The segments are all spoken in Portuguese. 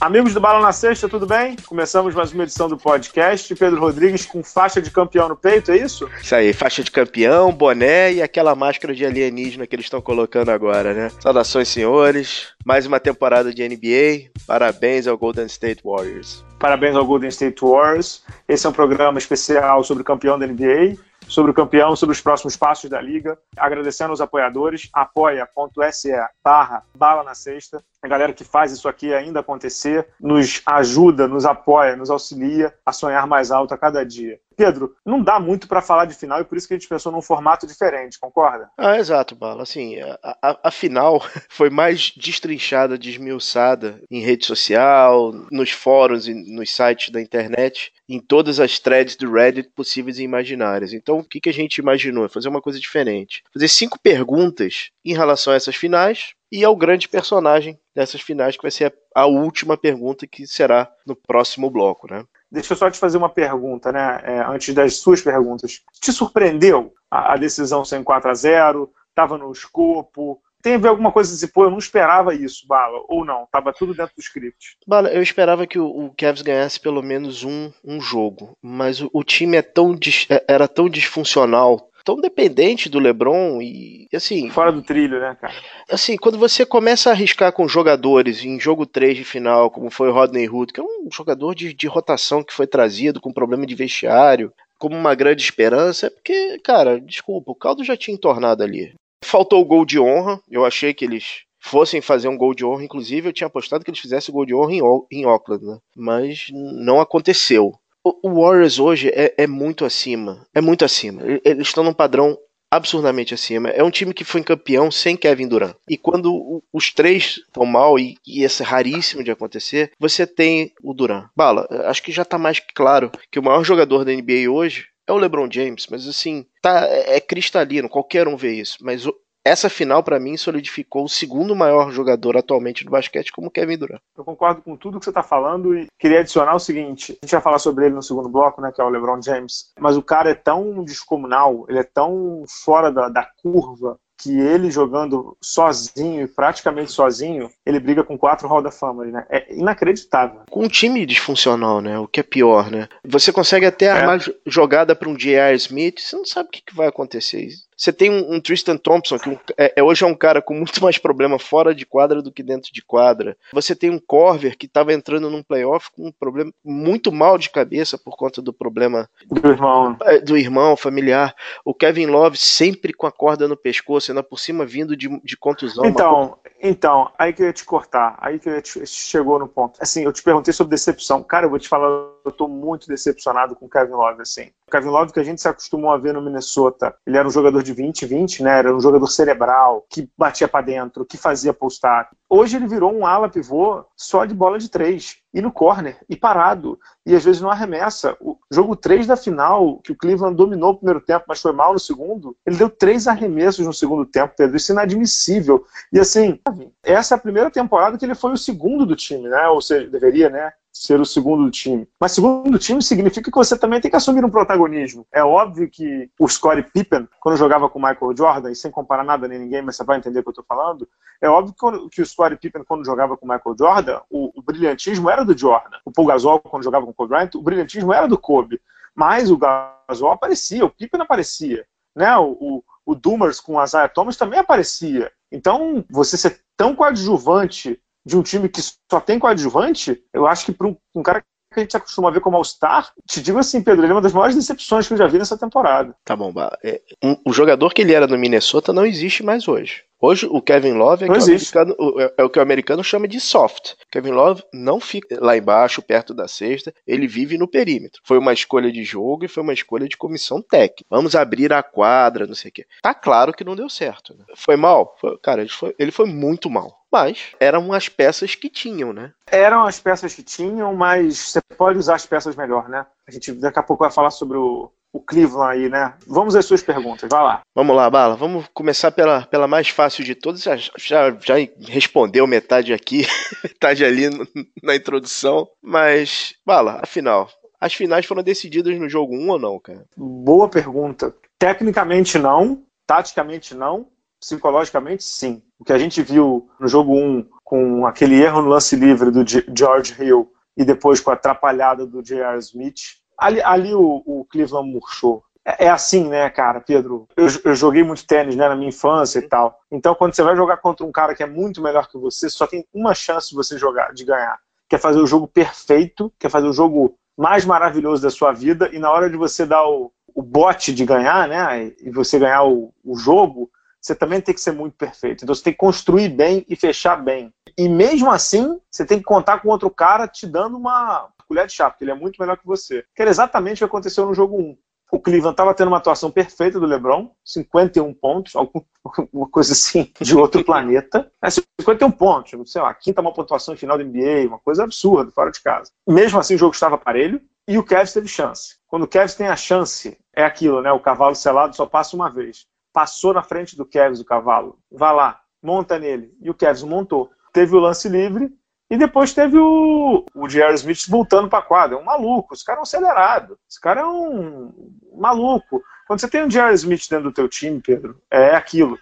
Amigos do Bala na Sexta, tudo bem? Começamos mais uma edição do podcast. Pedro Rodrigues com faixa de campeão no peito, é isso? Isso aí, faixa de campeão, boné e aquela máscara de alienígena que eles estão colocando agora, né? Saudações, senhores. Mais uma temporada de NBA. Parabéns ao Golden State Warriors. Parabéns ao Golden State Warriors. Esse é um programa especial sobre o campeão da NBA sobre o campeão, sobre os próximos passos da liga. Agradecendo aos apoiadores, apoia.se barra bala na sexta. A galera que faz isso aqui ainda acontecer, nos ajuda, nos apoia, nos auxilia a sonhar mais alto a cada dia. Pedro, não dá muito para falar de final e por isso que a gente pensou num formato diferente, concorda? Ah, exato, Bala. Assim, a, a, a final foi mais destrinchada, desmiuçada em rede social, nos fóruns e nos sites da internet, em todas as threads do Reddit possíveis e imaginárias. Então, o que, que a gente imaginou? Fazer uma coisa diferente. Fazer cinco perguntas em relação a essas finais, e ao grande personagem dessas finais, que vai ser a, última pergunta, que será no próximo bloco, né? Deixa eu só te fazer uma pergunta, né? É, antes das suas perguntas. Te surpreendeu a, a decisão ser em 4 a 0 Estava no escopo? Tem a ver alguma coisa assim, pô, eu não esperava isso, Bala, ou não? Tava tudo dentro do script. Bala, eu esperava que o, o Cavs ganhasse pelo menos um, um jogo, mas o, o time é tão, é, era tão disfuncional, tão dependente do LeBron e assim. Fora do trilho, né, cara? Assim, quando você começa a arriscar com jogadores em jogo 3 de final, como foi o Rodney Hood, que é um jogador de, de rotação que foi trazido com problema de vestiário, como uma grande esperança, é porque, cara, desculpa, o caldo já tinha entornado ali. Faltou o gol de honra, eu achei que eles fossem fazer um gol de honra, inclusive eu tinha apostado que eles fizessem o gol de honra em, em Auckland, né? mas não aconteceu o Warriors hoje é, é, muito acima. É muito acima. Eles estão num padrão absurdamente acima. É um time que foi campeão sem Kevin Durant. E quando os três estão mal, e, e isso é raríssimo de acontecer, você tem o Durant. Bala, acho que já está mais claro que o maior jogador da NBA hoje é o LeBron James, mas assim, tá, é, é cristalino, qualquer um vê isso. Mas essa final, para mim, solidificou o segundo maior jogador atualmente do basquete como Kevin Durant. Eu concordo com tudo que você está falando e queria adicionar o seguinte: a gente vai falar sobre ele no segundo bloco, né, que é o LeBron James, mas o cara é tão descomunal, ele é tão fora da, da curva que ele jogando sozinho, praticamente sozinho, ele briga com quatro Hall da Fama, né? É inacreditável. Com um time disfuncional, né? O que é pior, né? Você consegue até é. armar jogada para um J.R. Smith, você não sabe o que, que vai acontecer. Você tem um, um Tristan Thompson, que é, é, hoje é um cara com muito mais problema fora de quadra do que dentro de quadra. Você tem um Corver que estava entrando num playoff com um problema muito mal de cabeça por conta do problema do irmão, é, do irmão familiar. O Kevin Love sempre com a corda no pescoço, ainda por cima vindo de, de contusão. Então, então, aí que eu ia te cortar, aí que eu te, chegou no ponto. Assim, eu te perguntei sobre decepção. Cara, eu vou te falar, eu tô muito decepcionado com o Kevin Love, assim. O Kevin Love que a gente se acostumou a ver no Minnesota, ele era um jogador de 20-20, né? Era um jogador cerebral, que batia para dentro, que fazia postar. Hoje ele virou um ala pivô só de bola de três e no corner, e parado, e às vezes não arremessa. O jogo 3 da final, que o Cleveland dominou o primeiro tempo, mas foi mal no segundo, ele deu três arremessos no segundo tempo, Pedro, isso é inadmissível. E assim, essa é a primeira temporada que ele foi o segundo do time, né? Ou seja, deveria, né? Ser o segundo do time. Mas segundo do time significa que você também tem que assumir um protagonismo. É óbvio que o Scottie Pippen, quando jogava com o Michael Jordan, e sem comparar nada nem ninguém, mas você vai entender o que eu estou falando, é óbvio que, o Scottie Pippen, quando jogava com o Michael Jordan, o, o, brilhantismo era do Jordan. O Paul Gasol, quando jogava com o Kobe Bryant, o brilhantismo era do Kobe. Mas o Gasol aparecia, o Pippen aparecia. Né? O, o, o com o Isaiah Thomas também aparecia. Então, você ser tão coadjuvante de um time que só tem coadjuvante, eu acho que para um, um, cara que a gente acostuma ver como All-Star, te digo assim, Pedro, ele é uma das maiores decepções que eu já vi nessa temporada. Tá bom, é, um, o jogador que ele era no Minnesota não existe mais hoje. Hoje o Kevin Love é, que o, é, é o que o americano chama de soft. Kevin Love não fica lá embaixo, perto da cesta, ele vive no perímetro. Foi uma escolha de jogo e foi uma escolha de comissão técnica. Vamos abrir a quadra, não sei o quê. Tá claro que não deu certo. Né? Foi mal? Foi, cara, ele foi, ele foi muito mal. Mas eram as peças que tinham, né? Eram as peças que tinham, mas você pode usar as peças melhor, né? A gente daqui a pouco vai falar sobre o, o Cleveland aí, né? Vamos às suas perguntas, vai lá. Vamos lá, Bala. Vamos começar pela, pela mais fácil de todas. Já, já, já respondeu metade aqui, metade ali no, na introdução. Mas, Bala, afinal, as finais foram decididas no jogo 1 ou não, cara? Boa pergunta. Tecnicamente não, taticamente não, psicologicamente sim. O que a gente viu no jogo 1 com aquele erro no lance livre do George Hill e depois com a atrapalhada do J.R. Smith, ali, ali o, o Cleveland murchou. É, é, assim, né, cara, Pedro? Eu, eu, joguei muito tênis né, na minha infância e tal. Então, quando você vai jogar contra um cara que é muito melhor que você, só tem uma chance de você jogar, de ganhar. Quer fazer o jogo perfeito, quer fazer o jogo mais maravilhoso da sua vida, e na hora de você dar o, o bote de ganhar, né, e você ganhar o, o jogo, você também tem que ser muito perfeito. Então você tem que construir bem e fechar bem. E mesmo assim, você tem que contar com outro cara te dando uma colher de chá, porque ele é muito melhor que você. Que era exatamente o que aconteceu no jogo 1. O Cleveland estava tendo uma atuação perfeita do LeBron, 51 pontos, alguma coisa assim, de outro planeta. É, 51 pontos, sei lá, quinta uma pontuação em final da NBA, uma coisa absurda, fora de casa. Mesmo assim, o jogo estava parelho e o Cavs teve chance. Quando o Cavs tem a chance, é aquilo, né? O cavalo selado só passa uma vez. Passou na frente do Cavs o cavalo. Vai lá, monta nele. E o Cavs montou. Teve o lance livre, e depois teve o, o J.R. Smith voltando para a quadra. É um maluco. Esse cara é um acelerado. Esse cara é um maluco. Quando você tem um J.R. Smith dentro do teu time, Pedro, é aquilo.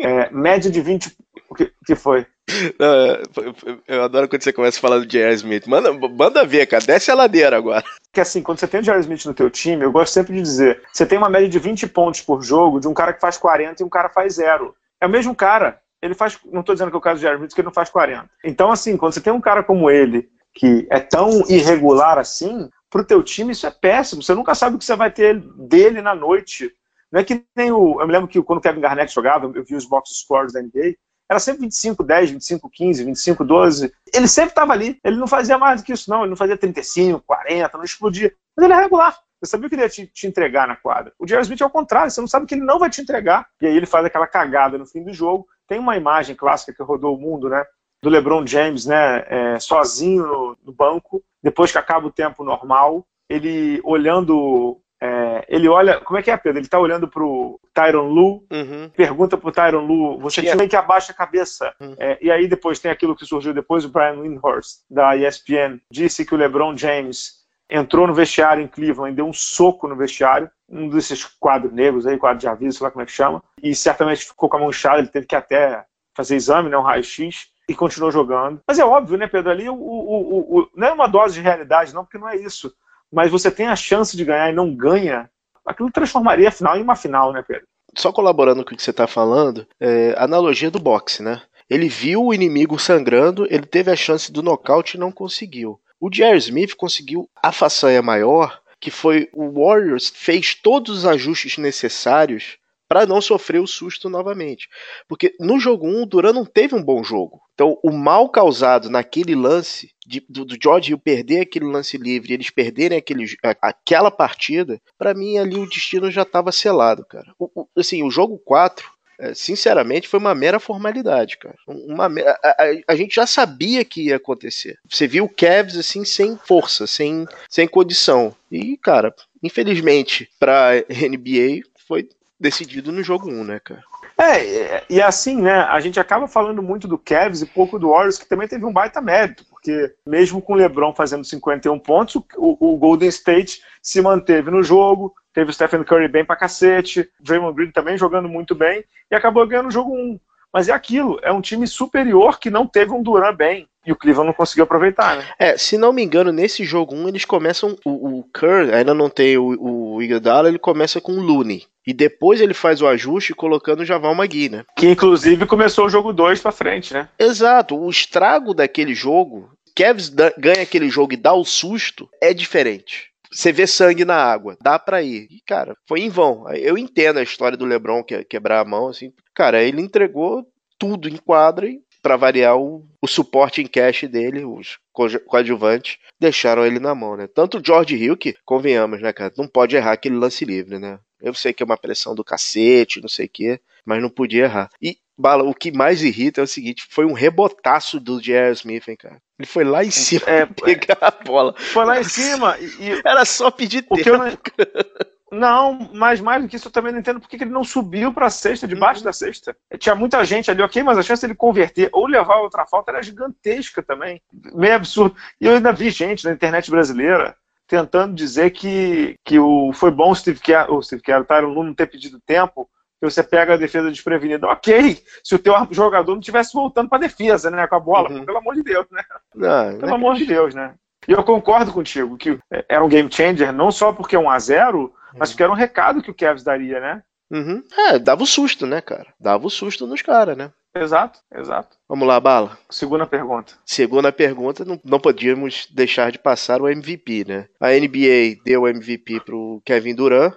É, média de 20... Que, que foi? Não, é, eu adoro quando você começa a falar do J.R. Smith. Manda, manda ver, cara. Desce a ladeira agora. Que assim, quando você tem o J.R. Smith no teu time, eu gosto sempre de dizer, você tem uma média de 20 pontos por jogo de um cara que faz 40 e um cara faz zero. É o mesmo cara ele faz. Não estou dizendo que é o caso do Jair Smith, que ele não faz 40. Então, assim, quando você tem um cara como ele, que é tão irregular assim, para o teu time isso é péssimo. Você nunca sabe o que você vai ter dele na noite. Não é que nem o. Eu me lembro que quando o Kevin Garnett jogava, eu vi os box scores da NBA, era sempre 25, 10, 25, 15, 25, 12. Ele sempre estava ali. Ele não fazia mais do que isso, não. Ele não fazia 35, 40, não explodia. Mas ele é regular. Você sabia que ele ia te, te entregar na quadra. O Jerry Smith é o contrário, você não sabe que ele não vai te entregar. E aí ele faz aquela cagada no fim do jogo. Tem uma imagem clássica que rodou o mundo, né? Do LeBron James, né? É, sozinho no, no, banco, depois que acaba o tempo normal, ele olhando. É, ele olha. Como é que é, Pedro? Ele tá olhando pro Tyron Lu, uhum. pergunta pro Tyron Lu, você tem que abaixa a cabeça. Uhum. É, e aí depois tem aquilo que surgiu depois, o Brian Windhorst, da ESPN, disse que o LeBron James entrou no vestiário em Cleveland e deu um soco no vestiário, um desses quadros negros aí, quadro de aviso, sei lá como é que chama, e certamente ficou com a mão inchada, ele teve que até fazer exame, né, um raio-x, e continuou jogando. Mas é óbvio, né, Pedro, ali o, o, o, não é uma dose de realidade, não, porque não é isso. Mas você tem a chance de ganhar e não ganha, aquilo transformaria a final em uma final, né, Pedro? Só colaborando com o que você está falando, é, analogia do boxe, né? Ele viu o inimigo sangrando, ele teve a chance do nocaute e não conseguiu. O Jerry Smith conseguiu a façanha maior, que foi o Warriors fez todos os ajustes necessários para não sofrer o susto novamente. Porque no jogo 1, o Duran não teve um bom jogo. Então, o mal causado naquele lance, de, do, do, George Hill perder aquele lance livre, eles perderem aquele, aquela partida, para mim ali o destino já estava selado, cara. O, o, assim, o jogo 4 é, sinceramente, foi uma mera formalidade, cara. Uma, a, a, a, gente já sabia que ia acontecer. Você viu o Cavs assim, sem força, sem, sem condição. E, cara, infelizmente, pra NBA, foi decidido no jogo 1, né, cara? É, e assim, né, a gente acaba falando muito do Cavs e pouco do Warriors, que também teve um baita mérito, porque mesmo com o LeBron fazendo 51 pontos, o, o Golden State se manteve no jogo, teve o Stephen Curry bem pra cacete, Draymond Green também jogando muito bem, e acabou ganhando o jogo 1. Mas é aquilo, é um time superior que não teve um Duran bem. E o Cleveland não conseguiu aproveitar, né? É, se não me engano, nesse jogo 1 eles começam. O, o Kerr ainda não tem o, o Iguodala, ele começa com o Looney. E depois ele faz o ajuste colocando o Javal Magui, né? Que inclusive começou o jogo 2 pra frente, né? Exato. O estrago daquele jogo, Kevs ganha aquele jogo e dá o susto, é diferente você vê sangue na água, dá pra ir. E, cara, foi em vão. Eu entendo a história do LeBron que, quebrar a mão, assim. Cara, ele entregou tudo em quadra e, pra variar, o, o suporte em cash dele, os coadjuvantes, deixaram ele na mão, né? Tanto o George Hill, que, convenhamos, né, cara, não pode errar aquele lance livre, né? Eu sei que é uma pressão do cacete, não sei o quê, mas não podia errar. E Bala, o que mais irrita é o seguinte: foi um rebotaço do J.R. Smith, hein, cara. Ele foi lá em cima é, pegar a bola. Foi lá em cima e. Era só pedir tempo. Não... mas mais do que isso eu também não entendo porque ele não subiu pra cesta, debaixo uhum. da cesta. Tinha muita gente ali, ok, mas a chance dele converter ou levar outra falta era gigantesca também. Meio absurdo. E eu ainda vi gente na internet brasileira tentando dizer que, que o, foi bom o Steve Kerr, o Steve Kerr, tá, não ter pedido tempo, que você pega a defesa desprevenida. Ok, se o teu jogador não estivesse voltando para a defesa, né, com a bola, uhum. pelo amor de Deus, né? Não, pelo amor de Deus, né? E eu concordo contigo que era um game changer, não só porque é um a 0 uhum. mas porque era um recado que o Kevs daria, né? Uhum. É, dava o susto, né, cara? Dava o susto nos caras, né? Exato, exato. Vamos lá, Bala. Segunda pergunta. Segunda pergunta, não, não podíamos deixar de passar o MVP, né? A NBA deu o MVP pro Kevin Durant.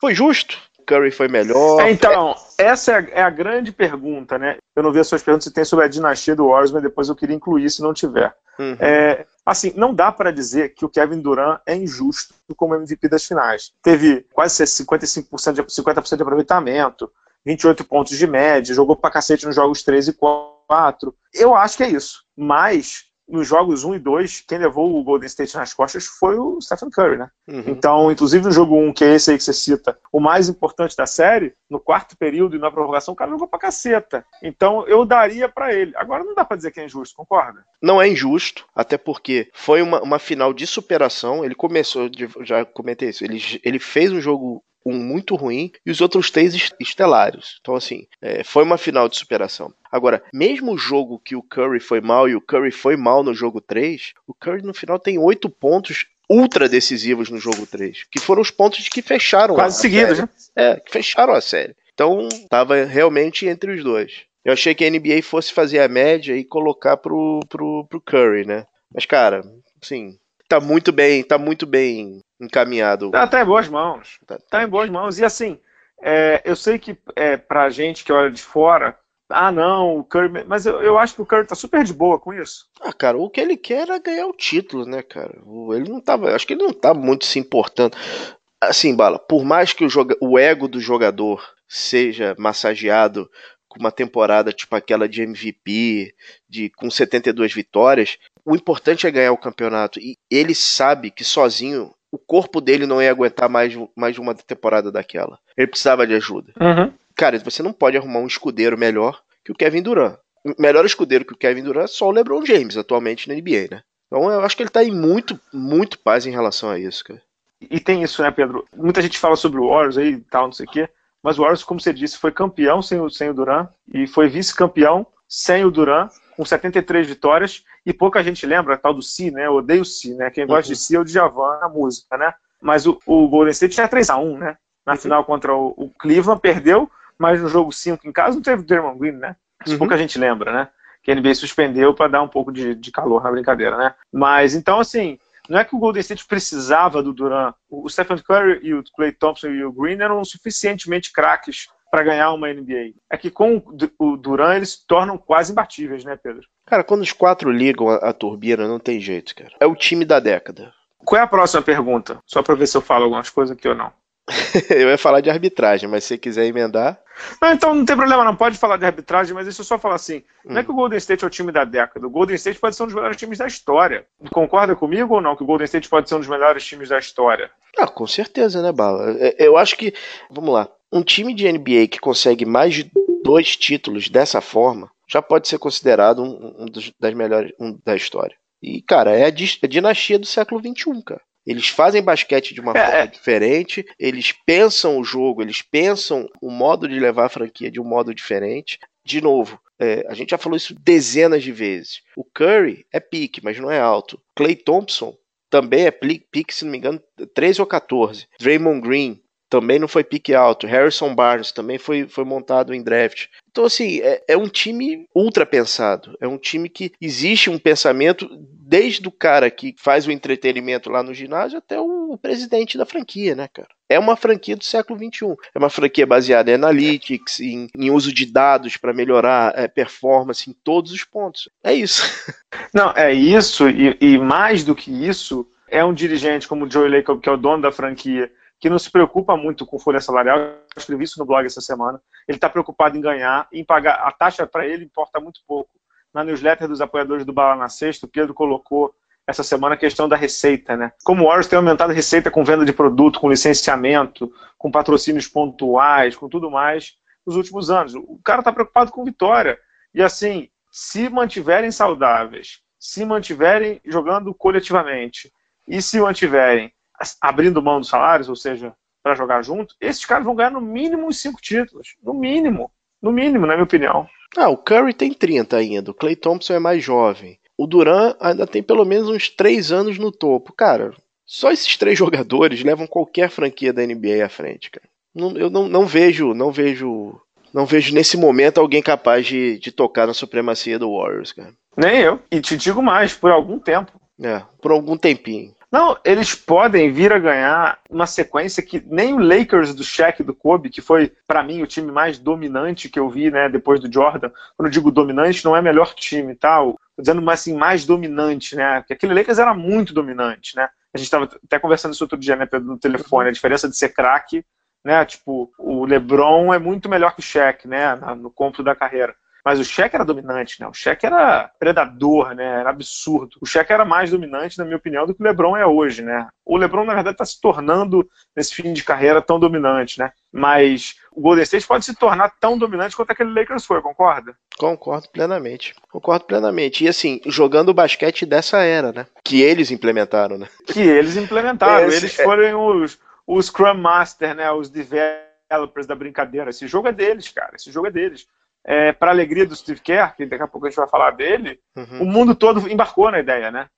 Foi justo? Curry foi melhor? É, então, essa é a, é a, grande pergunta, né? Eu não vi as suas perguntas se tem sobre a dinastia do Warriors, mas depois eu queria incluir se não tiver. Uhum. É, assim, não dá para dizer que o Kevin Durant é injusto como MVP das finais. Teve quase 55% de, 50% de aproveitamento, 28 pontos de média, jogou pra cacete nos jogos 3 e 4. Eu acho que é isso. Mas nos jogos 1 e 2, quem levou o Golden State nas costas foi o Stephen Curry, né? Uhum. Então, inclusive no jogo 1, que é esse aí que você cita, o mais importante da série, no quarto período e na prorrogação, o cara jogou pra caceta. Então, eu daria para ele. Agora, não dá para dizer que é injusto, concorda? Não é injusto, até porque foi uma, uma final de superação. Ele começou, já comentei isso, ele, ele fez um jogo um muito ruim e os outros três estelares. Então, assim, é, foi uma final de superação. Agora, mesmo o jogo que o Curry foi mal e o Curry foi mal no jogo 3, o Curry no final tem oito pontos ultra decisivos no jogo 3, que foram os pontos que fecharam Quase a seguidos, né? É, que fecharam a série. Então, tava realmente entre os dois. Eu achei que a NBA fosse fazer a média e colocar pro, pro, pro Curry, né? Mas, cara, assim, tá muito bem, tá muito bem encaminhado. Tá, tá em boas mãos. Tá, tá em boas mãos. E assim, é, eu sei que é, pra gente que olha de fora, ah não, o Curry. Mas eu, eu acho que o Curry tá super de boa com isso. Ah, cara, o que ele quer era ganhar o título, né, cara? Ele não tava. Acho que ele não tá muito se importando. Assim, Bala, por mais que o, joga, o ego do jogador seja massageado com uma temporada tipo aquela de MVP, de com 72 vitórias, o importante é ganhar o campeonato. E ele sabe que sozinho o corpo dele não ia aguentar mais, mais uma temporada daquela. Ele precisava de ajuda. Uhum. Cara, você não pode arrumar um escudeiro melhor que o Kevin Durant. Melhor escudeiro que o Kevin Durant é só o LeBron James atualmente na NBA, né? Então eu acho que ele tá em muito, muito paz em relação a isso, cara. E tem isso, né, Pedro? Muita gente fala sobre o Warriors aí e tal, não sei o quê. Mas o Warriors, como você disse, foi campeão sem o, sem o Durant e foi vice-campeão sem o Durant, com 73 vitórias. E pouca gente lembra a tal do Si, né? Eu odeio o Si, né? Quem gosta uhum. de Si é o Djavan na música, né? Mas o, o Golden State tinha 3x1, né? Na uhum. final contra o, o, Cleveland, perdeu, mas no jogo 5 em casa não teve o Draymond Green, né? Isso uhum. pouca gente lembra, né? Que a NBA suspendeu para dar um pouco de, de calor na brincadeira, né? Mas então, assim, não é que o Golden State precisava do Durant. O Stephen Curry e o Clay Thompson e o Green eram suficientemente craques para ganhar uma NBA. É que com o Durant eles se tornam quase imbatíveis, né, Pedro? Cara, quando os quatro ligam a, a turbina, não tem jeito, cara. É o time da década. Qual é a próxima pergunta? Só para ver se eu falo algumas coisas aqui ou não. eu ia falar de arbitragem, mas se você quiser emendar. Não, então não tem problema, não pode falar de arbitragem, mas deixa eu só falar assim: hum. não é que o Golden State é o time da década, o Golden State pode ser um dos melhores times da história. Concorda comigo ou não? Que o Golden State pode ser um dos melhores times da história? Ah, com certeza, né, Bala? É, eu acho que, vamos lá, um time de NBA que consegue mais de dois títulos dessa forma já pode ser considerado um, um dos das melhores um, da história. E, cara, é a, a dinastia do século XXI, cara. Eles fazem basquete de uma é, forma é. diferente, eles pensam o jogo, eles pensam o modo de levar a franquia de um modo diferente. De novo, é, a gente já falou isso dezenas de vezes. O Curry é pique, mas não é alto. Clay Thompson também é pique, se não me engano, 13 ou 14. Draymond Green também não foi pique alto. Harrison Barnes também foi, foi montado em draft. Então, assim, é, é, um time ultra pensado. É um time que existe um pensamento desde o cara que faz o entretenimento lá no ginásio até o, o presidente da franquia, né, cara? É uma franquia do século XXI. É uma franquia baseada em analytics, em, em uso de dados para melhorar é, performance em todos os pontos. É isso. Não, é isso, e, e mais do que isso, é um dirigente como o Joey Lacob, que é o dono da franquia, que não se preocupa muito com folha salarial. Eu escrevi isso no blog essa semana. Ele está preocupado em ganhar, em pagar. A taxa para ele importa muito pouco. Na newsletter dos apoiadores do Bala na Sexta, o Pedro colocou essa semana a questão da receita, né? Como o Warriors tem aumentado a receita com venda de produto, com licenciamento, com patrocínios pontuais, com tudo mais, nos últimos anos. O cara está preocupado com vitória. E assim, se mantiverem saudáveis, se mantiverem jogando coletivamente, e se mantiverem abrindo mão dos salários, ou seja, para jogar junto, esses caras vão ganhar no mínimo uns cinco títulos. No mínimo. No mínimo, na minha opinião. Ah, o Curry tem 30 ainda, o Clay Thompson é mais jovem. O Duran ainda tem pelo menos uns 3 anos no topo. Cara, só esses três jogadores levam qualquer franquia da NBA à frente, cara. Não, eu não, não vejo, não vejo, não vejo nesse momento alguém capaz de, de tocar na supremacia do Warriors, cara. Nem eu. E te digo mais, por algum tempo. É, por algum tempinho. Não, eles podem vir a ganhar uma sequência que nem o Lakers do Shaq do Kobe, que foi para mim o time mais dominante que eu vi, né, depois do Jordan. Quando eu digo dominante, não é melhor time, tá? Tô dizendo assim mais dominante, né? Porque aquele Lakers era muito dominante, né? A gente estava até conversando isso outro dia, né, Pedro, no telefone, a diferença de ser craque, né? Tipo, o LeBron é muito melhor que o Shaq, né, no compro da carreira. Mas o Shaq era dominante, né? O Shaq era predador, né? Era absurdo. O Shaq era mais dominante, na minha opinião, do que o LeBron é hoje, né? O LeBron, na verdade, está se tornando, nesse fim de carreira, tão dominante, né? Mas o Golden State pode se tornar tão dominante quanto aquele Lakers foi, concorda? Concordo plenamente. Concordo plenamente. E assim, jogando o basquete dessa era, né? Que eles implementaram, né? Que eles implementaram. Esse, eles é foram os, os Scrum Master, né? Os developers da brincadeira. Esse jogo é deles, cara. Esse jogo é deles é, para alegria do Steve Kerr, que daqui a pouco a gente vai falar dele, uhum. o mundo todo embarcou na ideia, né?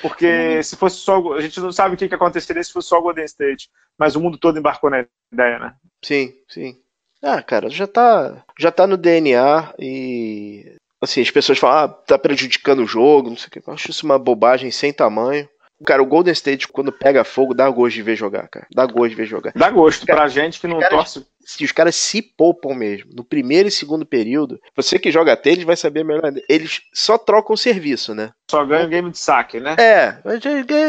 Porque uhum. se fosse só. A gente não sabe o que, que aconteceria se fosse só o Golden State, mas o mundo todo embarcou na ideia, né? Sim, sim. Ah, cara, já tá, já tá no DNA e. Assim, as pessoas falam, ah, tá prejudicando o jogo, não sei o que. Eu acho isso uma bobagem sem tamanho. Cara, o Golden State, quando pega fogo, dá gosto de ver jogar, cara. Dá gosto de ver jogar. Dá gosto. Cara, pra gente que não torce se os caras se poupam mesmo. No primeiro e segundo período, você que joga tênis vai saber melhor. Eles só trocam o serviço, né? Só ganham o game de saque, né? É,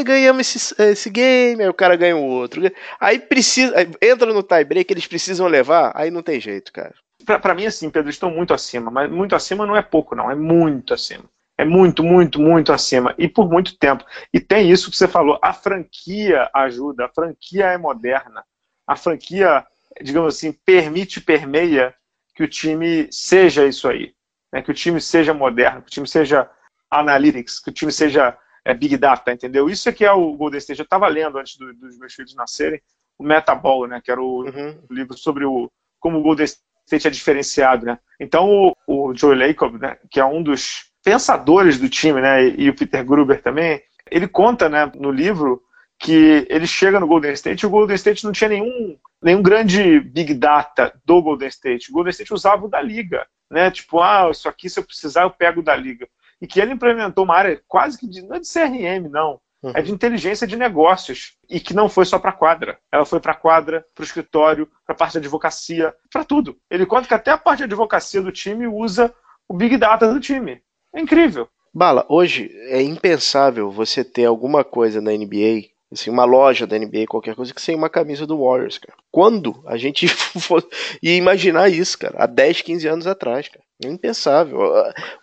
ganhamos esse, esse game, aí o cara ganha o outro. Aí precisa. Entra no tie break, eles precisam levar, aí não tem jeito, cara. Pra, pra mim, assim, Pedro, estão muito acima, mas muito acima não é pouco, não, é muito acima. É muito, muito, muito acima. E por muito tempo. E tem isso que você falou. A franquia ajuda, a franquia é moderna. A franquia digamos assim, permite, permeia que o time seja isso aí. Né? Que o time seja moderno, que o time seja analytics, que o time seja é, big data, entendeu? Isso é que é o Golden State. Eu estava lendo antes do, dos meus filhos nascerem o Metaball, né? Que era o, uhum. livro sobre o, como o Golden State é diferenciado, né? Então o, o Joe Lacob, né? Que é um dos pensadores do time, né? E, o Peter Gruber também, ele conta, né? No livro que ele chega no Golden State e o Golden State não tinha nenhum, nenhum grande big data do Golden State. O Golden State usava o da liga, né? Tipo, ah, isso aqui se eu precisar eu pego da liga. E que ele implementou uma área quase que de, não é de CRM, não. Uhum. É de inteligência de negócios. E que não foi só para quadra. Ela foi para quadra, para o escritório, para a parte de advocacia, para tudo. Ele conta que até a parte de advocacia do time usa o Big Data do time. É incrível. Bala, hoje é impensável você ter alguma coisa na NBA assim, uma loja da NBA, qualquer coisa, que sem uma camisa do Warriors, cara. Quando a gente ia imaginar isso, cara? Há 10, 15 anos atrás, cara. É impensável.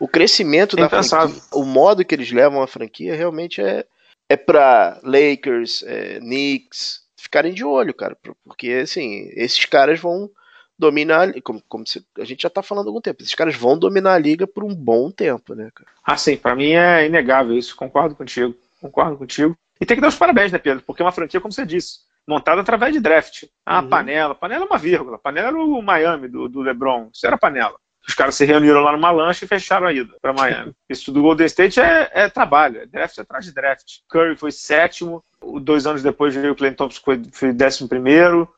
O crescimento da franquia, o modo que eles levam a franquia realmente é, é pra Lakers, é, Knicks ficarem de olho, cara. Porque, assim, esses caras vão dominar, como, como a gente já tá falando há algum tempo, esses caras vão dominar a liga por um bom tempo, né, cara? Ah, sim, pra mim é inegável isso, concordo contigo. Concordo contigo. E tem que dar os parabéns, né, Pedro? Porque é uma franquia, como você disse, montada através de draft. Ah, uhum. panela. Panela é uma vírgula. Panela era o Miami do, do LeBron. Isso era panela. Os caras se reuniram lá numa lancha e fecharam a ida para Miami. Isso do Golden State é, é, trabalho, é draft atrás de draft. Curry foi sétimo, dois anos depois veio o Clay Thompson foi, foi décimo primeiro.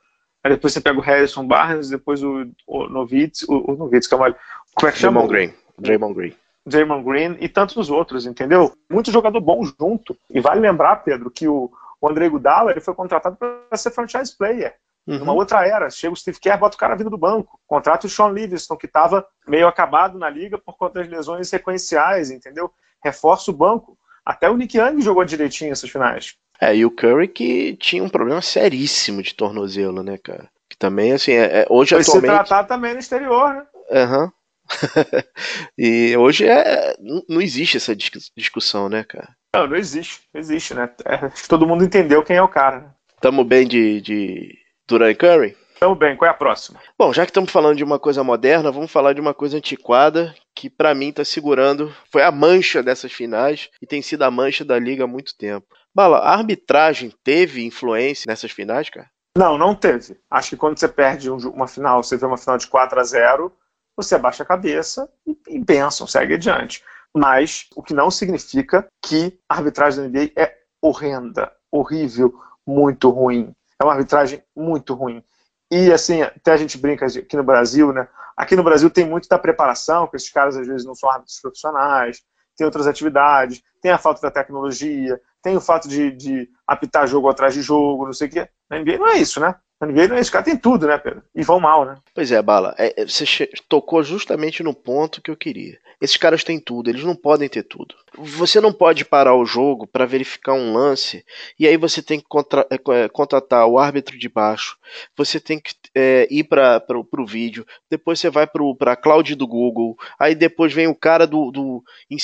Aí depois você pega o Harrison Barnes, depois o, o Novitz, o, o Novitz, calma, como é que chama? Draymond Green. Draymond Green. Draymond Green e tantos outros, entendeu? Muito jogador bom junto. E vale lembrar, Pedro, que o, o André Gudala ele foi contratado para ser franchise player. Uhum. Numa outra era, chega o Steve Kerr, bota o cara vindo do banco. Contrata o Sean Livingston, que estava meio acabado na liga por conta das lesões sequenciais, entendeu? Reforça o banco. Até o Nick Young jogou direitinho essas finais. É, e o Curry que tinha um problema seríssimo de tornozelo, né, cara? Que também, assim, é, é hoje Foi atualmente... se tratar também no exterior, né? Aham. Uhum. e hoje é, não existe essa discussão, né, cara? Não, não existe, não existe, né? É, todo mundo entendeu quem é o cara. Né? Tamo bem de, de Duran Curry? Tamo bem, qual é a próxima? Bom, já que estamos falando de uma coisa moderna, vamos falar de uma coisa antiquada que para mim tá segurando, foi a mancha dessas finais e tem sido a mancha da liga há muito tempo. Bala, a arbitragem teve influência nessas finais, cara? Não, não teve. Acho que quando você perde uma final, você vê uma final de 4 a 0 você abaixa a cabeça e, e benção, segue adiante. Mas o que não significa que a arbitragem da NBA é horrenda, horrível, muito ruim. É uma arbitragem muito ruim. E assim, até a gente brinca aqui no Brasil, né? Aqui no Brasil tem muito da preparação, que esses caras às vezes não são árbitros profissionais, tem outras atividades, tem a falta da tecnologia, tem o fato de, de apitar jogo atrás de jogo, não sei o quê. Na NBA não é isso, né? NBA não é isso, cara tem tudo, né, Pedro? E vão mal, né? Pois é, Bala, é, é você tocou justamente no ponto que eu queria. Esses caras têm tudo, eles não podem ter tudo. Você não pode parar o jogo para verificar um lance e aí você tem que contra, é, é contratar o árbitro de baixo, você tem que é, ir para o vídeo, depois você vai para a cloud do Google, aí depois vem o cara do, do em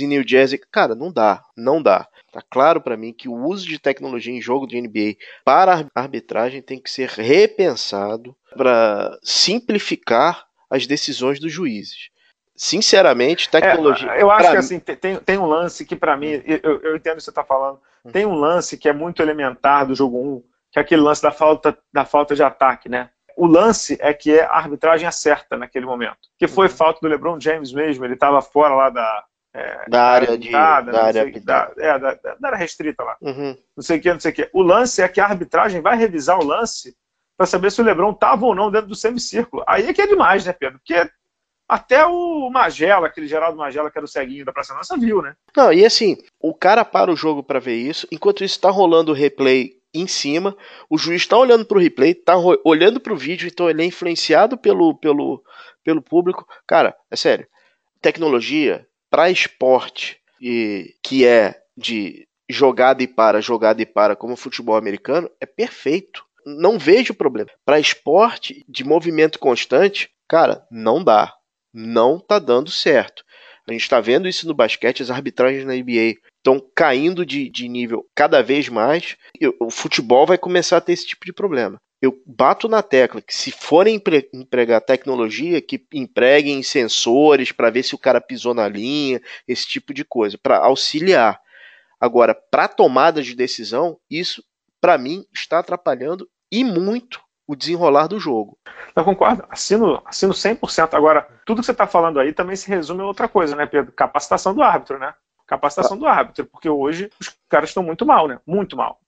em New Jersey. Cara, não dá, não dá. Tá claro para mim que o uso de tecnologia em jogo de NBA para arbitragem tem que ser repensado para simplificar as decisões dos juízes sinceramente, tecnologia. É, eu acho que assim, tem, tem um lance que, para mim, eu, eu entendo o que você está falando. Hum. Tem um lance que é muito elementar do jogo 1, que é aquele lance da falta, da falta de ataque, né? O lance é que a arbitragem acerta naquele momento. Que foi uhum. falta do LeBron James mesmo, ele estava fora lá da. É, da área de. Da, área sei, da, é, da, da, área restrita lá. Uhum. Não sei o que, não sei o que. O lance é que a arbitragem vai revisar o lance para saber se o LeBron estava ou não dentro do semicírculo. Aí é que é demais, né, Pedro? Porque até o Magela, aquele Geraldo Magela, que era o ceguinho da Praça Nossa, viu, né? Não, e assim, o cara para o jogo para ver isso, enquanto isso tá rolando o replay em cima, o juiz está olhando para o replay, tá olhando para o vídeo, então ele é influenciado pelo, pelo, pelo público. Cara, é sério, tecnologia para esporte e que é de jogada e para, jogada e para, como o futebol americano, é perfeito. Não vejo problema. Para esporte de movimento constante, cara, não dá não tá dando certo. A gente está vendo isso no basquete, as arbitragens na NBA estão caindo de, de nível cada vez mais. E o futebol vai começar a ter esse tipo de problema. Eu bato na tecla que se forem empregar tecnologia, que empreguem sensores para ver se o cara pisou na linha, esse tipo de coisa, para auxiliar. Agora, para tomada de decisão, isso, para mim, está atrapalhando e muito o desenrolar do jogo. Eu concordo, assino, assino 100%. Agora, tudo que você está falando aí também se resume a outra coisa, né, Pedro? Capacitação do árbitro, né? Capacitação do árbitro, porque hoje os caras estão muito mal, né? Muito mal.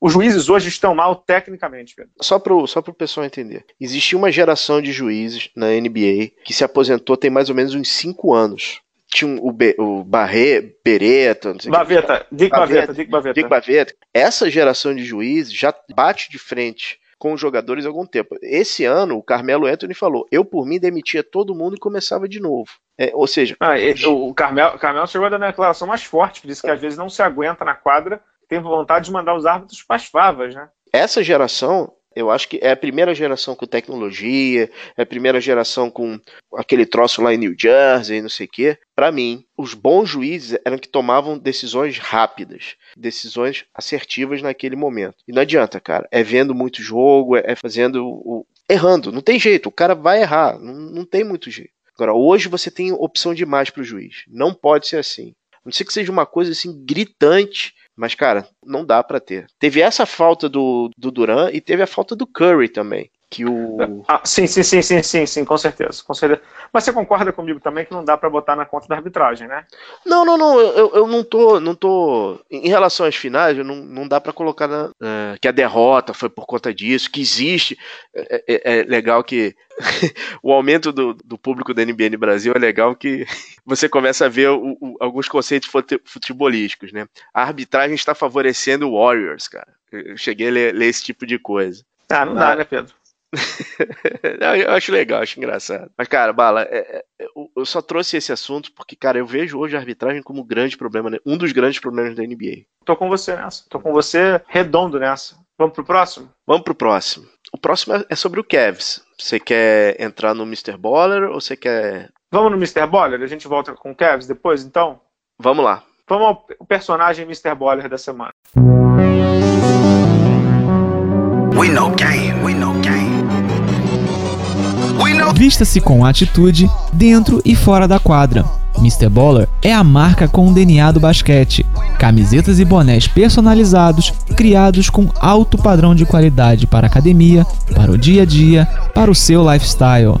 Os juízes hoje estão mal tecnicamente, Pedro. Só para o só pessoal entender. Existia uma geração de juízes na NBA que se aposentou tem mais ou menos uns 5 anos tinha o, Be, o Barre, Beretta, não sei Baveta, Dick Baveta, Dick Baveta. Dick Baveta. Essa geração de juízes já bate de frente com os jogadores há algum tempo. Esse ano, o Carmelo Anthony falou: eu por mim demitia todo mundo e começava de novo. É, ou seja, ah, o Carmelo, o Carmelo chegou a dar uma declaração mais forte, por isso que às vezes não se aguenta na quadra, tem vontade de mandar os árbitros para as favas, né? Essa geração eu acho que é a primeira geração com tecnologia, é a primeira geração com aquele troço lá em New Jersey, não sei o quê. Para mim, os bons juízes eram que tomavam decisões rápidas, decisões assertivas naquele momento. E não adianta, cara. É vendo muito jogo, é fazendo o. errando. Não tem jeito, o cara vai errar. Não, não tem muito jeito. Agora, hoje você tem opção demais para o juiz. Não pode ser assim. A não ser que seja uma coisa assim gritante mas, cara, não dá para ter. Teve essa falta do, do Duran e teve a falta do Curry também. Que o. Ah, sim, sim, sim, sim, sim, sim, com certeza, com certeza. Mas você concorda comigo também que não dá para botar na conta da arbitragem, né? Não, não, não. Eu, eu não tô. Não tô. Em relação às finais, não, não dá para colocar na, é, que a derrota foi por conta disso, que existe. É, é, é legal que o aumento do, do público da NBA no Brasil é legal que você começa a ver o, o, alguns conceitos futebolísticos, né? A arbitragem está favorecendo o Warriors, cara. Eu cheguei a ler, ler esse tipo de coisa. Ah, não dá, né, Pedro? eu acho legal, acho engraçado. Mas, cara, Bala, é, é, eu só trouxe esse assunto porque, cara, eu vejo hoje a arbitragem como um grande problema, né? um dos grandes problemas da NBA. Tô com você nessa. Tô com você redondo nessa. Vamos pro próximo? Vamos pro próximo. O próximo é, é sobre o Cavs. Você quer entrar no Mr. Baller ou você quer. Vamos no Mr. Baller? A gente volta com o Cavs depois, então? Vamos lá. Vamos ao personagem Mr. Baller da semana. We know game, we know. Vista-se com atitude dentro e fora da quadra. Mr. Baller é a marca com o DNA do basquete. Camisetas e bonés personalizados, criados com alto padrão de qualidade para a academia, para o dia a dia, para o seu lifestyle.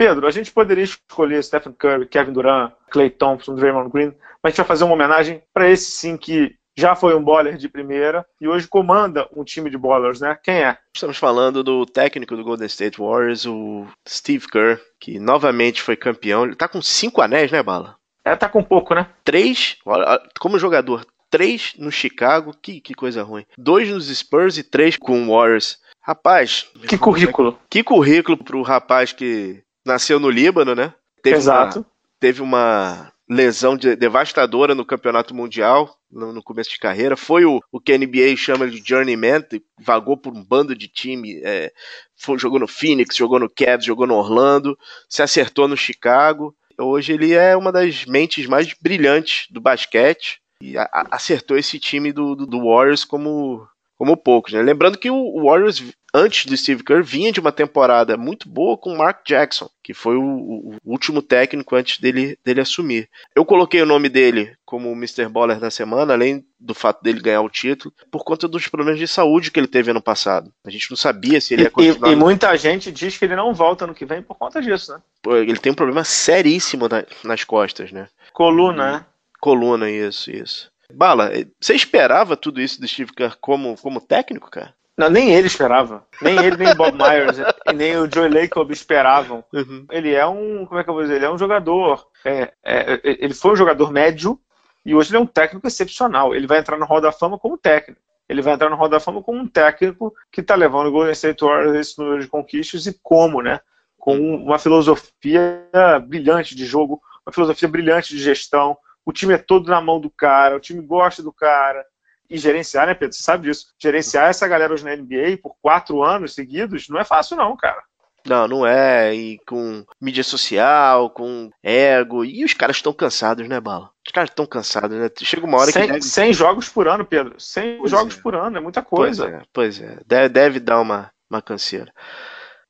Pedro, a gente poderia escolher Stephen Curry, Kevin Durant, Clay Thompson, Draymond Green, mas a gente vai fazer uma homenagem para esse sim que já foi um baller de primeira e hoje comanda um time de ballers, né? Quem é? Estamos falando do técnico do Golden State Warriors, o Steve Kerr, que novamente foi campeão. Ele tá com cinco anéis, né, Bala? É, tá com pouco, né? Três, como jogador, três no Chicago, que, que coisa ruim. Dois nos Spurs e três com o Warriors. Rapaz. Que currículo. Que currículo pro rapaz que nasceu no Líbano, né? Teve Exato. Uma, teve uma lesão de, devastadora no campeonato mundial no, no, começo de carreira. Foi o, o que a NBA chama de journeyman, vagou por um bando de time. É, foi, jogou no Phoenix, jogou no Cavs, jogou no Orlando, se acertou no Chicago. Hoje ele é uma das mentes mais brilhantes do basquete e a, a, acertou esse time do, do, do Warriors como, como poucos. Né? Lembrando que o Warriors antes do Steve Kerr, vinha de uma temporada muito boa com o Mark Jackson, que foi o, o, último técnico antes dele, dele assumir. Eu coloquei o nome dele como Mr. Baller da semana, além do fato dele ganhar o título, por conta dos problemas de saúde que ele teve ano passado. A gente não sabia se ele ia continuar. E, e muita gente diz que ele não volta no que vem por conta disso, né? Ele tem um problema seríssimo na, nas costas, né? Coluna, né? Coluna, isso, isso. Bala, você esperava tudo isso do Steve Kerr como, como técnico, cara? Não, nem ele esperava. Nem ele, nem Bob Myers, e nem o Joey Lacob esperavam. Uhum. Ele é um. Como é que eu vou dizer? Ele é um jogador. É, é, ele foi um jogador médio e hoje ele é um técnico excepcional. Ele vai entrar no Hall da Fama como técnico. Ele vai entrar no Hall da Fama como um técnico que está levando o Golden State Warriors a esse número de conquistas e como, né? Com uma filosofia brilhante de jogo, uma filosofia brilhante de gestão. O time é todo na mão do cara, o time gosta do cara e gerenciar, né, Pedro? Você sabe disso. Gerenciar essa galera hoje na NBA por quatro anos seguidos não é fácil, não, cara. Não, não é. E com mídia social, com ego. E os caras estão cansados, né, Bala? Os caras estão cansados, né? Chega uma hora 100, que. Deve... 100 jogos por ano, Pedro. 100 pois jogos é. por ano, é muita coisa. Pois é, pois é. Deve, deve dar uma, uma canseira.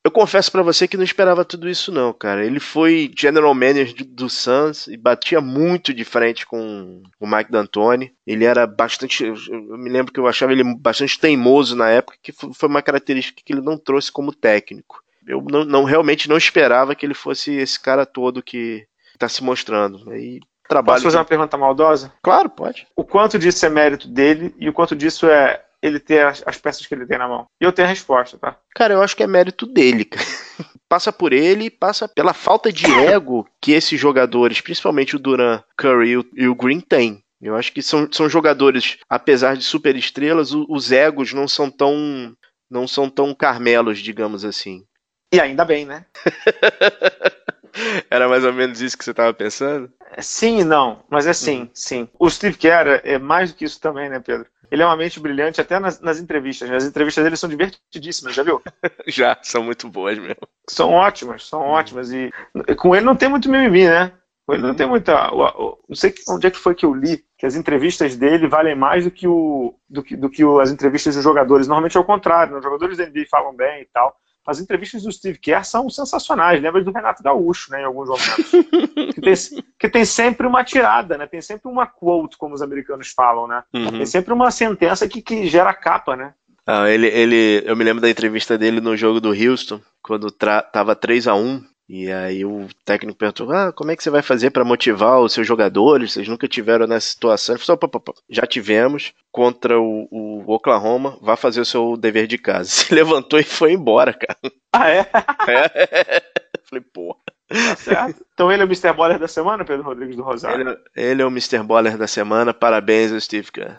Eu confesso para você que não esperava tudo isso não, cara. Ele foi general manager do Suns e batia muito de frente com o Mike D'Antoni. Ele era bastante, eu me lembro que eu achava ele bastante teimoso na época, que foi uma característica que ele não trouxe como técnico. Eu não, não realmente não esperava que ele fosse esse cara todo que está se mostrando. E trabalho. Posso fazer uma pergunta maldosa? Claro, pode. O quanto disso é mérito dele e o quanto disso é ele ter as, as, peças que ele tem na mão? E eu tenho a resposta, tá? Cara, eu acho que é mérito dele, cara. passa por ele, passa pela falta de ego que esses jogadores, principalmente o Duran, Curry e o Green, têm. Eu acho que são, são jogadores, apesar de super estrelas, os egos não são tão não são tão carmelos, digamos assim. E ainda bem, né? Era mais ou menos isso que você estava pensando? Sim e não, mas é sim, uhum. sim. O Steve Kerr é mais do que isso também, né, Pedro? Ele é uma mente brilhante até nas, nas entrevistas. Né? As entrevistas dele são divertidíssimas, já viu? já, são muito boas mesmo. São ótimas, são ótimas. E com ele não tem muito mimimi, né? Com ele não tem muita. Não sei onde é que foi que eu li que as entrevistas dele valem mais do que, o, do que, do que as entrevistas dos jogadores. Normalmente é o contrário, né? os jogadores da NBA falam bem e tal as entrevistas do Steve Kerr são sensacionais. Lembra do Renato Gaúcho, né, em alguns momentos. que, tem, que tem sempre uma tirada, né? Tem sempre uma quote, como os americanos falam, né? Uhum. Tem sempre uma sentença que, que gera capa, né? Ah, ele, ele, eu me lembro da entrevista dele no jogo do Houston, quando tava 3 a 1 e aí o técnico perguntou: ah, como é que você vai fazer para motivar os seus jogadores? Vocês nunca tiveram nessa situação? Ele falou: já tivemos contra o, o, Oklahoma, vá fazer o seu dever de casa. Se levantou e foi embora, cara. Ah, é? é. Falei, pô. Tá certo. Então ele é o Mr. Baller da semana, Pedro Rodrigues do Rosário? Ele, ele é o Mr. Baller da semana. Parabéns, Steve, cara.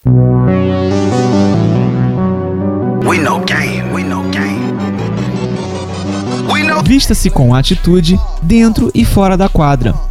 We know game, we know Vista-se com atitude dentro e fora da quadra.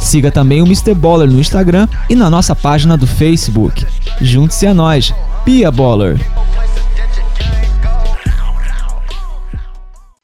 Siga também o Mr. Baller no Instagram e na nossa página do Facebook. Junte-se a nós, Pia Baller.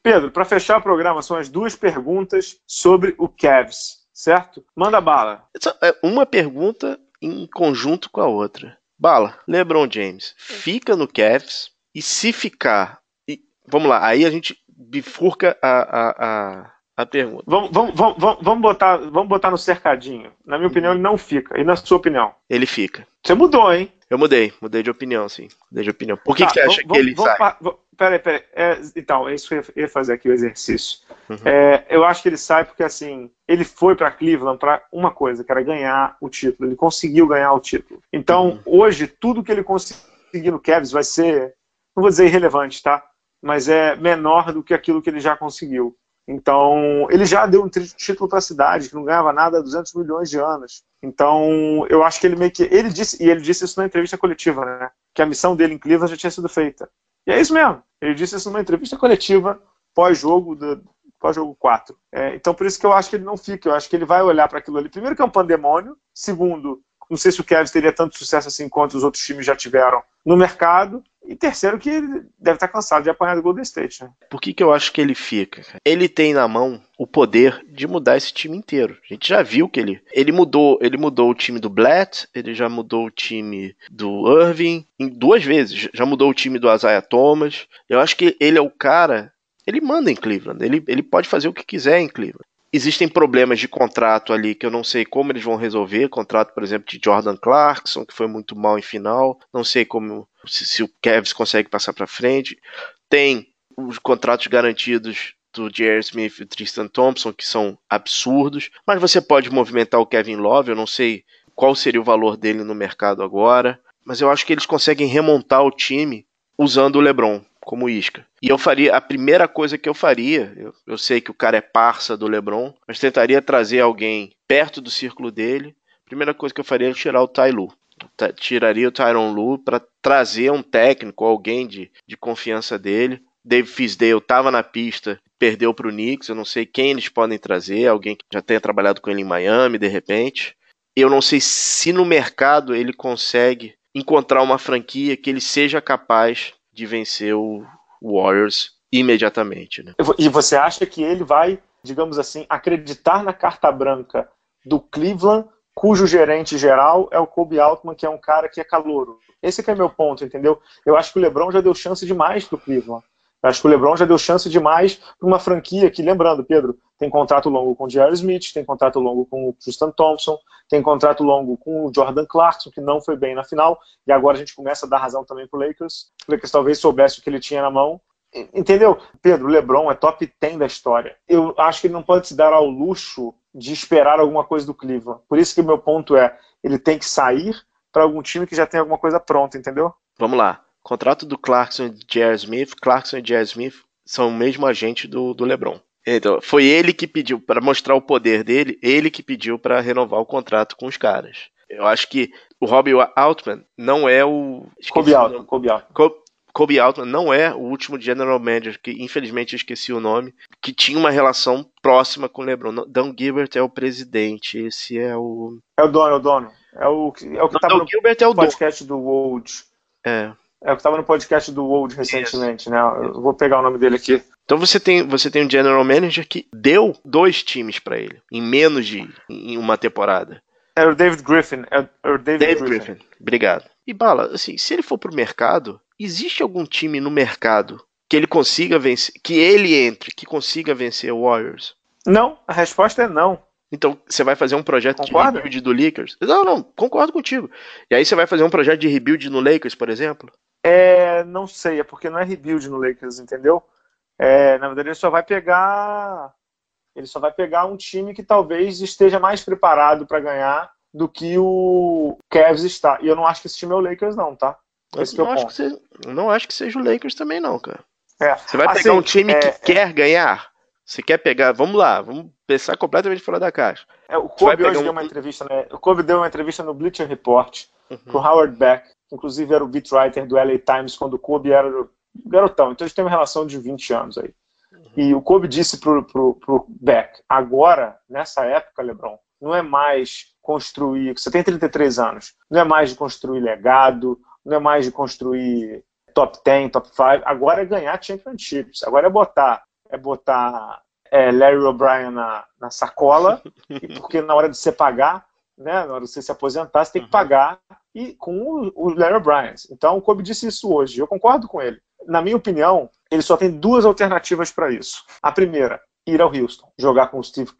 Pedro, para fechar o programa, são as duas perguntas sobre o Cavs, certo? Manda bala. É uma pergunta em conjunto com a outra. Bala, LeBron James, fica no Cavs e se ficar, e, vamos lá, aí a gente bifurca a, a, a, a pergunta. Vamos, vamos, vamos, vamos, botar, vamos botar no cercadinho. Na minha opinião, ele não fica. E na sua opinião? Ele fica. Você mudou, hein? Eu mudei, mudei de opinião, sim. Mudei de opinião. Por que, tá, que você acha que ele sai? Peraí, peraí. É, então, é isso que eu ia fazer aqui o exercício. Uhum. É, eu acho que ele sai porque, assim, ele foi para Cleveland para uma coisa, que era ganhar o título. Ele conseguiu ganhar o título. Então, uhum. hoje, tudo que ele conseguir no Cavs vai ser, não vou dizer irrelevante, tá? Mas é menor do que aquilo que ele já conseguiu. Então, ele já deu um título para a cidade, que não ganhava nada há 200 milhões de anos. Então, eu acho que ele meio que. Ele disse, e ele disse isso na entrevista coletiva, né? Que a missão dele em Cleveland já tinha sido feita. E é isso mesmo. Ele disse isso numa entrevista coletiva pós-jogo, pós-jogo 4. É, então, por isso que eu acho que ele não fica. Eu acho que ele vai olhar para aquilo ali. Primeiro, que é um pandemônio. Segundo, não sei se o Kevin teria tanto sucesso assim quanto os outros times já tiveram no mercado. E terceiro, que ele deve estar cansado de apanhar do Golden State. Né? Por que, que eu acho que ele fica? Ele tem na mão o poder de mudar esse time inteiro. A gente já viu que ele. Ele mudou, ele mudou o time do Blatt, ele já mudou o time do Irving em duas vezes. Já mudou o time do Isaiah Thomas. Eu acho que ele é o cara. Ele manda em Cleveland. Ele, ele pode fazer o que quiser em Cleveland. Existem problemas de contrato ali que eu não sei como eles vão resolver. Contrato, por exemplo, de Jordan Clarkson, que foi muito mal em final. Não sei como se, se o Cavs consegue passar para frente. Tem os contratos garantidos do J.R. Smith e Tristan Thompson, que são absurdos. Mas você pode movimentar o Kevin Love. Eu não sei qual seria o valor dele no mercado agora. Mas eu acho que eles conseguem remontar o time usando o LeBron como isca. E eu faria, a primeira coisa que eu faria, eu, eu sei que o cara é parça do LeBron, mas tentaria trazer alguém perto do círculo dele. A primeira coisa que eu faria é tirar o Tai. Tiraria o Tyron Lu para trazer um técnico, alguém de, de confiança dele. Dave Fisdale estava na pista, perdeu para o Knicks. Eu não sei quem eles podem trazer, alguém que já tenha trabalhado com ele em Miami, de repente. Eu não sei se no mercado ele consegue encontrar uma franquia que ele seja capaz de vencer o Warriors imediatamente. Né? E você acha que ele vai, digamos assim, acreditar na carta branca do Cleveland, cujo gerente geral é o Kobe Altman, que é um cara que é calouro? Esse que é meu ponto, entendeu? Eu acho que o LeBron já deu chance demais pro Cleveland. Acho que o LeBron já deu chance demais para uma franquia que, lembrando, Pedro, tem contrato longo com o J.R. Smith, tem contrato longo com o Tristan Thompson, tem contrato longo com o Jordan Clarkson, que não foi bem na final, e agora a gente começa a dar razão também para o Lakers. O Lakers talvez soubesse o que ele tinha na mão. Entendeu? Pedro, o LeBron é top 10 da história. Eu acho que ele não pode se dar ao luxo de esperar alguma coisa do Cleveland. Por isso que meu ponto é, ele tem que sair para algum time que já tem alguma coisa pronta, entendeu? Vamos lá. Contrato do Clarkson e J.R. Smith. Clarkson e J.R. Smith são o mesmo agente do, do LeBron. Então, foi ele que pediu, para mostrar o poder dele, ele que pediu para renovar o contrato com os caras. Eu acho que o Robbie Altman não é o. Kobe Altman. Kobe Altman. Kobe Altman não é o último general manager, que infelizmente eu esqueci o nome, que tinha uma relação próxima com o LeBron. Dan Gilbert é o presidente, esse é o. É o dono, é o dono. É o, é o que estava no Gilbert é o podcast dono. do World. É. É o que estava no podcast do World recentemente, Isso. né? Eu vou pegar o nome dele aqui. Então você tem, você tem um general manager que deu dois times para ele em menos de em uma temporada. Era o David Griffin. Era o David, David Griffin. Griffin. Obrigado. E bala, assim, se ele for pro mercado, existe algum time no mercado que ele consiga vencer, que ele entre, que consiga vencer o Warriors? Não, a resposta é não. Então, você vai fazer um projeto Concorda? de rebuild do Lakers? Não, não, concordo contigo. E aí você vai fazer um projeto de rebuild no Lakers, por exemplo? É, não sei, é porque não é rebuild no Lakers, entendeu? É, na verdade, ele só vai pegar. Ele só vai pegar um time que talvez esteja mais preparado para ganhar do que o Cavs está. E eu não acho que esse time é o Lakers, não, tá? Esse eu não, é acho que seja, não acho que seja o Lakers também, não, cara. É. Você vai assim, pegar um time é, que é... quer ganhar? Você quer pegar? Vamos lá, vamos pensar completamente fora da caixa. É, o Kobe hoje um... deu uma entrevista, né? O Kobe deu uma entrevista no Bleacher Report uhum. pro Howard Beck, que inclusive era o beat writer do LA Times quando o Kobe era garotão. Então eles têm uma relação de 20 anos aí. Uhum. E o Kobe disse pro, pro, pro Beck, agora, nessa época, LeBron, não é mais construir, você tem 33 anos, não é mais de construir legado, não é mais de construir top 10, top 5, agora é ganhar championships, agora é botar, é botar é, Larry O'Brien na, na sacola, porque na hora de você pagar, né, na hora de você se aposentar, você tem que uhum. pagar e com o, Larry O'Brien. Então o Kobe disse isso hoje, eu concordo com ele. Na minha opinião, ele só tem duas alternativas para isso. A primeira, ir ao Houston, jogar com o, Steve,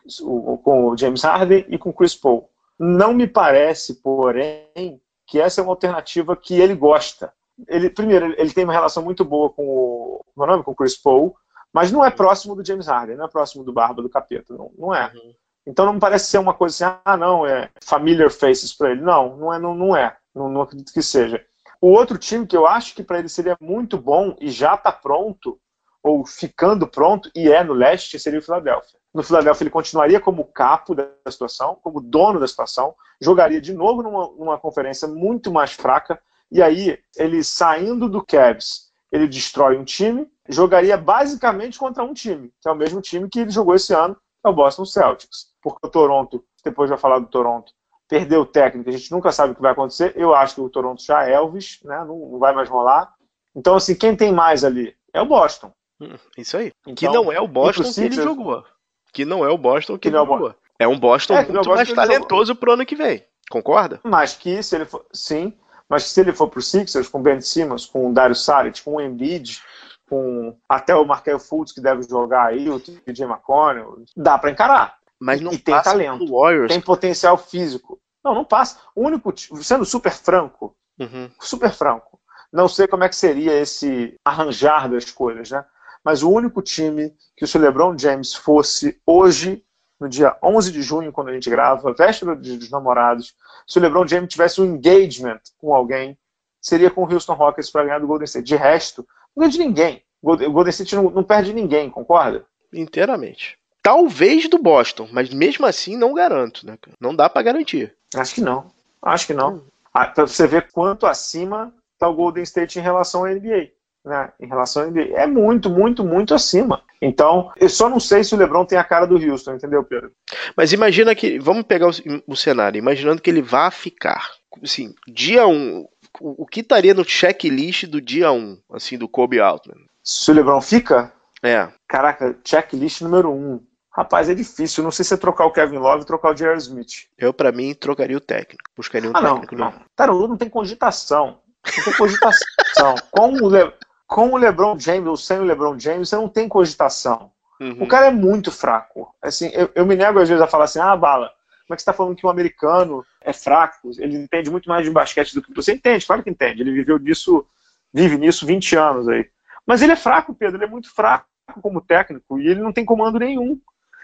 com o James Harden e com o Chris Paul. Não me parece, porém, que essa é uma alternativa que ele gosta. Ele, primeiro, ele tem uma relação muito boa com o, meu nome, com o Chris Paul, mas não é próximo do James Harden, não é próximo do Barba do Capeta, não, não é. Uhum. Então não parece ser uma coisa assim, ah, não, é familiar faces para ele. Não, não é, não, não é. Não, não acredito que seja. O outro time que eu acho que para ele seria muito bom e já está pronto, ou ficando pronto, e é no leste, seria o Philadelphia. No Philadelphia ele continuaria como capo da situação, como dono da situação, jogaria de novo numa, numa conferência muito mais fraca, e aí ele saindo do Cavs, ele destrói um time, jogaria basicamente contra um time, que é o mesmo time que ele jogou esse ano, é o Boston Celtics. Porque o Toronto, depois vai falar do Toronto, perdeu o técnico, a gente nunca sabe o que vai acontecer. Eu acho que o Toronto já é Elvis, né? não, vai mais rolar. Então, assim, quem tem mais ali é o Boston. Hum, isso aí. Então, que não é o Boston que ele jogou. Que não é o Boston que, que ele é jogou. É um Boston é, muito é mais talentoso pro ano que vem. Concorda? Mas que se ele for. Sim. Mas se ele for pro Sixers, com o Ben Simmons, com o Dario Saric, com o Embiid, com até o Markel Fultz que deve jogar aí, o TJ McConnell, dá para encarar. Mas não e tem talento. Tem potencial físico. Não, não passa. O único, sendo super franco, uhum. super franco, não sei como é que seria esse arranjar das coisas, né? Mas o único time que o LeBron James fosse hoje, no dia 11 de junho, quando a gente grava, véspera dos namorados, se o LeBron James tivesse um engagement com alguém, seria com o Houston Rockets para ganhar do Golden State. De resto, não ganha de ninguém. O Golden State não, não perde ninguém, concorda? Inteiramente. Talvez do Boston, mas mesmo assim não garanto, né? Não dá para garantir. Acho que não. Acho que não. Ah, pra você ver quanto acima tá o Golden State em relação à NBA né, em relação a NBA. É muito, muito, muito acima. Então, eu só não sei se o LeBron tem a cara do Houston, entendeu, Pedro? Mas imagina que. Vamos pegar o, o cenário, imaginando que ele vá ficar. Assim, dia 1. Um, o, o que estaria no checklist do dia 1, um, assim, do Kobe Altman? Se o LeBron fica? É. Caraca, checklist número 1. Um. Rapaz, é difícil. Não sei se é trocar o Kevin Love ou trocar o J.R. Smith. Eu, para mim, trocaria o técnico. Buscaria um ah, técnico. Não, não. Tarulu não tem cogitação. Não tem cogitação. Com o, Le com o LeBron James ou sem o LeBron James, você não tem cogitação. Uhum. O cara é muito fraco. Assim, eu, eu, me nego às vezes a falar assim: ah, bala, como é que você está falando que um americano é fraco? Ele entende muito mais de basquete do que você entende, claro que entende. Ele viveu nisso, vive nisso 20 anos aí. Mas ele é fraco, Pedro, ele é muito fraco como técnico e ele não tem comando nenhum.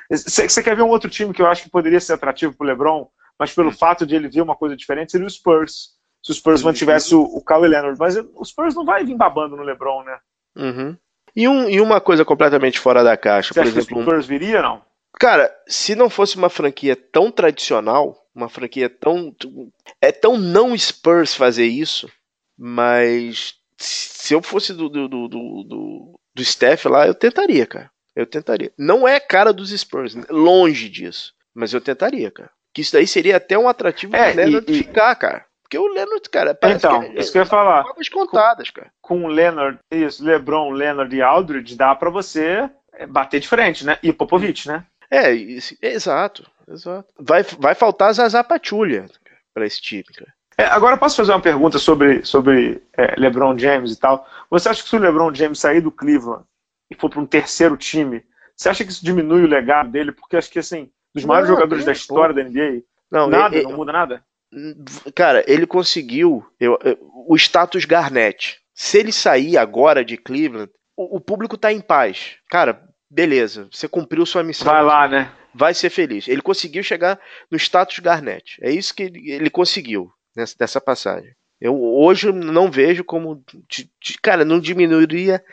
Você quer ver um outro time que eu acho que poderia ser atrativo para o LeBron, mas pelo fato de ele ver uma coisa diferente, seria o Spurs se o Spurs mantivesse o, o Kawhi Leonard. Mas o Spurs não vai vir babando no LeBron, né? Uhum. E, um, e uma coisa completamente fora da caixa, Você por exemplo. O Spurs viria, não? Cara, se não fosse uma franquia tão tradicional, uma franquia tão. É tão não Spurs fazer isso, mas se eu fosse do, do, do, do, do Steph lá, eu tentaria, cara. Eu tentaria. Não é cara dos Spurs, longe disso. Mas eu tentaria, cara. Que isso daí seria até um atrativo é, pra e, ficar, cara. Porque o Leonard, cara, parece então, que é, isso que eu ia falar. contadas, cara. Com o Leonard, isso, LeBron, Leonard e Aldridge, dá para você bater de frente, né? E Popovich, né? É, isso, exato, exato. Vai, vai faltar Zaza Pachulia para esse time, cara. É, agora posso fazer uma pergunta sobre, sobre é, LeBron James e tal. Você acha que se o LeBron James sair do Cleveland e for para um terceiro time, você acha que isso diminui o legado dele? Porque acho que assim, dos maiores não, jogadores da história da NBA, não, nada, ele, não muda nada. Cara, ele conseguiu eu, eu, o status Garnett. Se ele sair agora de Cleveland, o, o público tá em paz. Cara, beleza, você cumpriu sua missão. Vai lá, né? Vai ser feliz. Ele conseguiu chegar no status Garnett. É isso que ele, ele conseguiu nessa, nessa passagem. Eu hoje não vejo como. Cara, não diminuiria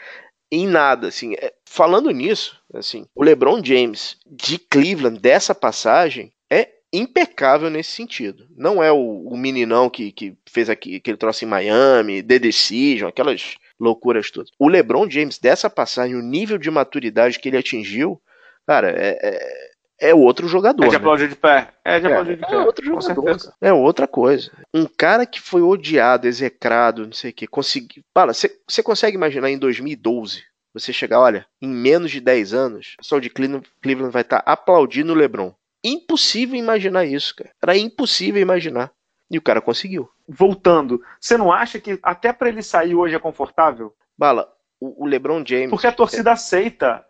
em nada, assim. É, falando nisso, assim, o LeBron James de Cleveland dessa passagem é impecável nesse sentido. Não é o, o meninão que, que fez aqui, aquele troço em Miami, The Decision, aquelas loucuras todas. O LeBron James dessa passagem, o nível de maturidade que ele atingiu, cara, é, é é outro jogador. É de né? aplaudir né? de pé. É de é, aplaudir de é pé. É outro jogador. É outra coisa. Um cara que foi odiado, execrado, não sei o que, conseguiu. Fala, você consegue imaginar em 2012 você chegar, olha, em menos de 10 anos, o pessoal de Cleveland, Cleveland vai estar tá aplaudindo o LeBron. Impossível imaginar isso, cara. Era impossível imaginar. E o cara conseguiu. Voltando, você não acha que até para ele sair hoje é confortável? Bala, o, LeBron James. Porque a torcida é... aceita.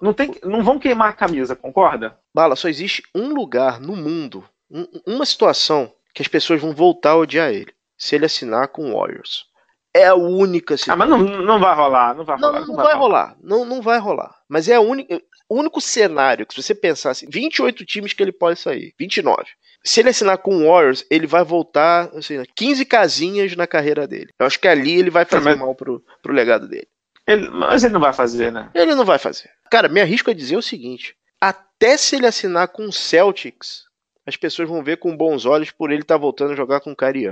Não, tem, não vão queimar a camisa, concorda? Bala, só existe um lugar no mundo, um, uma situação que as pessoas vão voltar a odiar ele. Se ele assinar com o Warriors. É a única situação. Ah, mas não, não vai rolar, não vai rolar. Não, não, não vai, vai rolar. Não, não vai rolar. Mas é a única, o único cenário que, se você pensar assim, 28 times que ele pode sair, 29. Se ele assinar com o Warriors, ele vai voltar assim, 15 casinhas na carreira dele. Eu acho que ali ele vai fazer mas... mal pro, pro legado dele. Ele, mas ele não vai fazer, né? Ele não vai fazer. Cara, me arrisco a dizer o seguinte: até se ele assinar com o Celtics, as pessoas vão ver com bons olhos por ele estar tá voltando a jogar com o Kyrie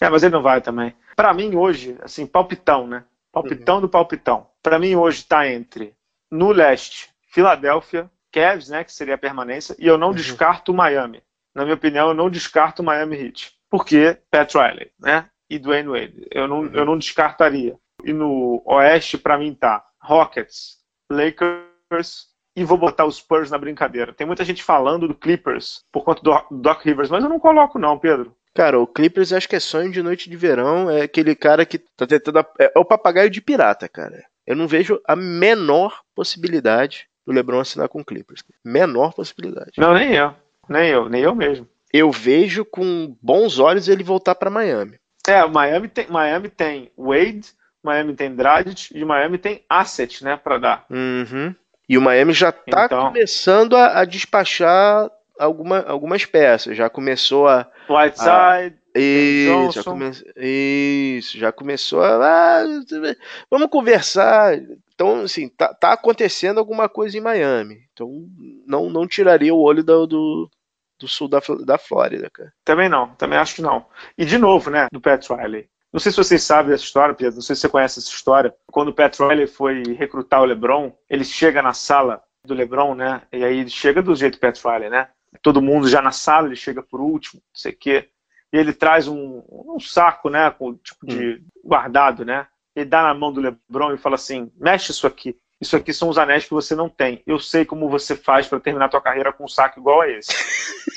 É, mas ele não vai também. Para mim hoje, assim, palpitão, né? Palpitão uhum. do palpitão. Para mim hoje tá entre no leste, Filadélfia, Cavs, né, que seria a permanência, e eu não uhum. descarto o Miami. Na minha opinião, eu não descarto o Miami Heat. Porque Pat Riley, né? E Dwayne Wade. Eu não, eu não descartaria. E no Oeste, para mim, tá Rockets, Lakers e vou botar os Spurs na brincadeira. Tem muita gente falando do Clippers por conta do Doc Rivers, mas eu não coloco, não, Pedro. Cara, o Clippers acho que é sonho de noite de verão. É aquele cara que tá tentando. É, é o papagaio de pirata, cara. Eu não vejo a menor possibilidade do LeBron assinar com o Clippers. Menor possibilidade. Não, nem eu. Nem eu, nem eu mesmo. Eu vejo com bons olhos ele voltar para Miami. É, Miami tem, Miami tem Wade, Miami tem Dragic e Miami tem asset, né, para dar. Uhum. E o Miami já está então... começando a, a, despachar alguma, algumas peças. Já começou a. Whiteside. A... Isso, já come... Isso, já começou a. Ah, vamos conversar. Então, assim, tá, tá, acontecendo alguma coisa em Miami. Então, não, não tiraria o olho do, do, do sul da, da Flórida, cara. Também não, também acho que não. E de novo, né, do Pat Riley. Não sei se vocês sabem essa história, Pedro, não sei se você conhece essa história. Quando o Pat Riley foi recrutar o LeBron, ele chega na sala do LeBron, né? E aí ele chega do jeito Pat Riley, né? Todo mundo já na sala, ele chega por último, não sei o quê. E ele traz um, um saco, né? Com tipo de hum. guardado, né? Ele dá na mão do LeBron e fala assim: mexe isso aqui. Isso aqui são os anéis que você não tem. Eu sei como você faz para terminar a tua carreira com um saco igual a esse.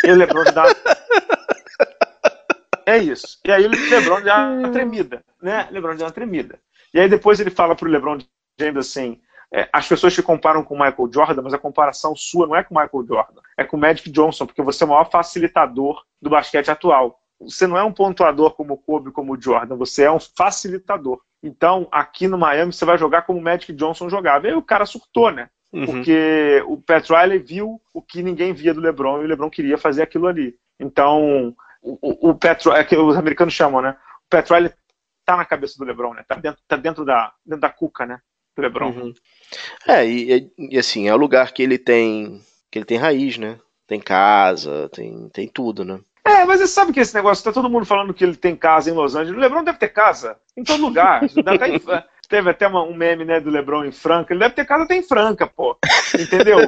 E o LeBron dá é isso. E aí o LeBron deu uma tremida, né? LeBron deu uma tremida. E aí depois ele fala pro LeBron James assim, é, as pessoas te comparam com o Michael Jordan, mas a comparação sua não é com o Michael Jordan, é com o Magic Johnson, porque você é o maior facilitador do basquete atual. Você não é um pontuador como o Kobe, como o Jordan, você é um facilitador. Então, aqui no Miami, você vai jogar como o Magic Johnson jogava. E aí o cara surtou, né? Uhum. Porque o Pat Riley viu o que ninguém via do LeBron e o LeBron queria fazer aquilo ali. Então, o, o Petro, é que os americanos chamam, né? O Petro ele tá na cabeça do LeBron, né? Tá dentro, tá dentro da dentro da cuca, né? Do LeBron. Uhum. É, e, e, assim, é o lugar que ele tem que ele tem raiz, né? Tem casa, tem, tem tudo, né? É, mas você sabe que esse negócio, tá todo mundo falando que ele tem casa em Los Angeles. O LeBron deve ter casa em todo lugar. teve até uma, um meme, né, do LeBron em Franca. Ele deve ter casa até em Franca, pô. Entendeu?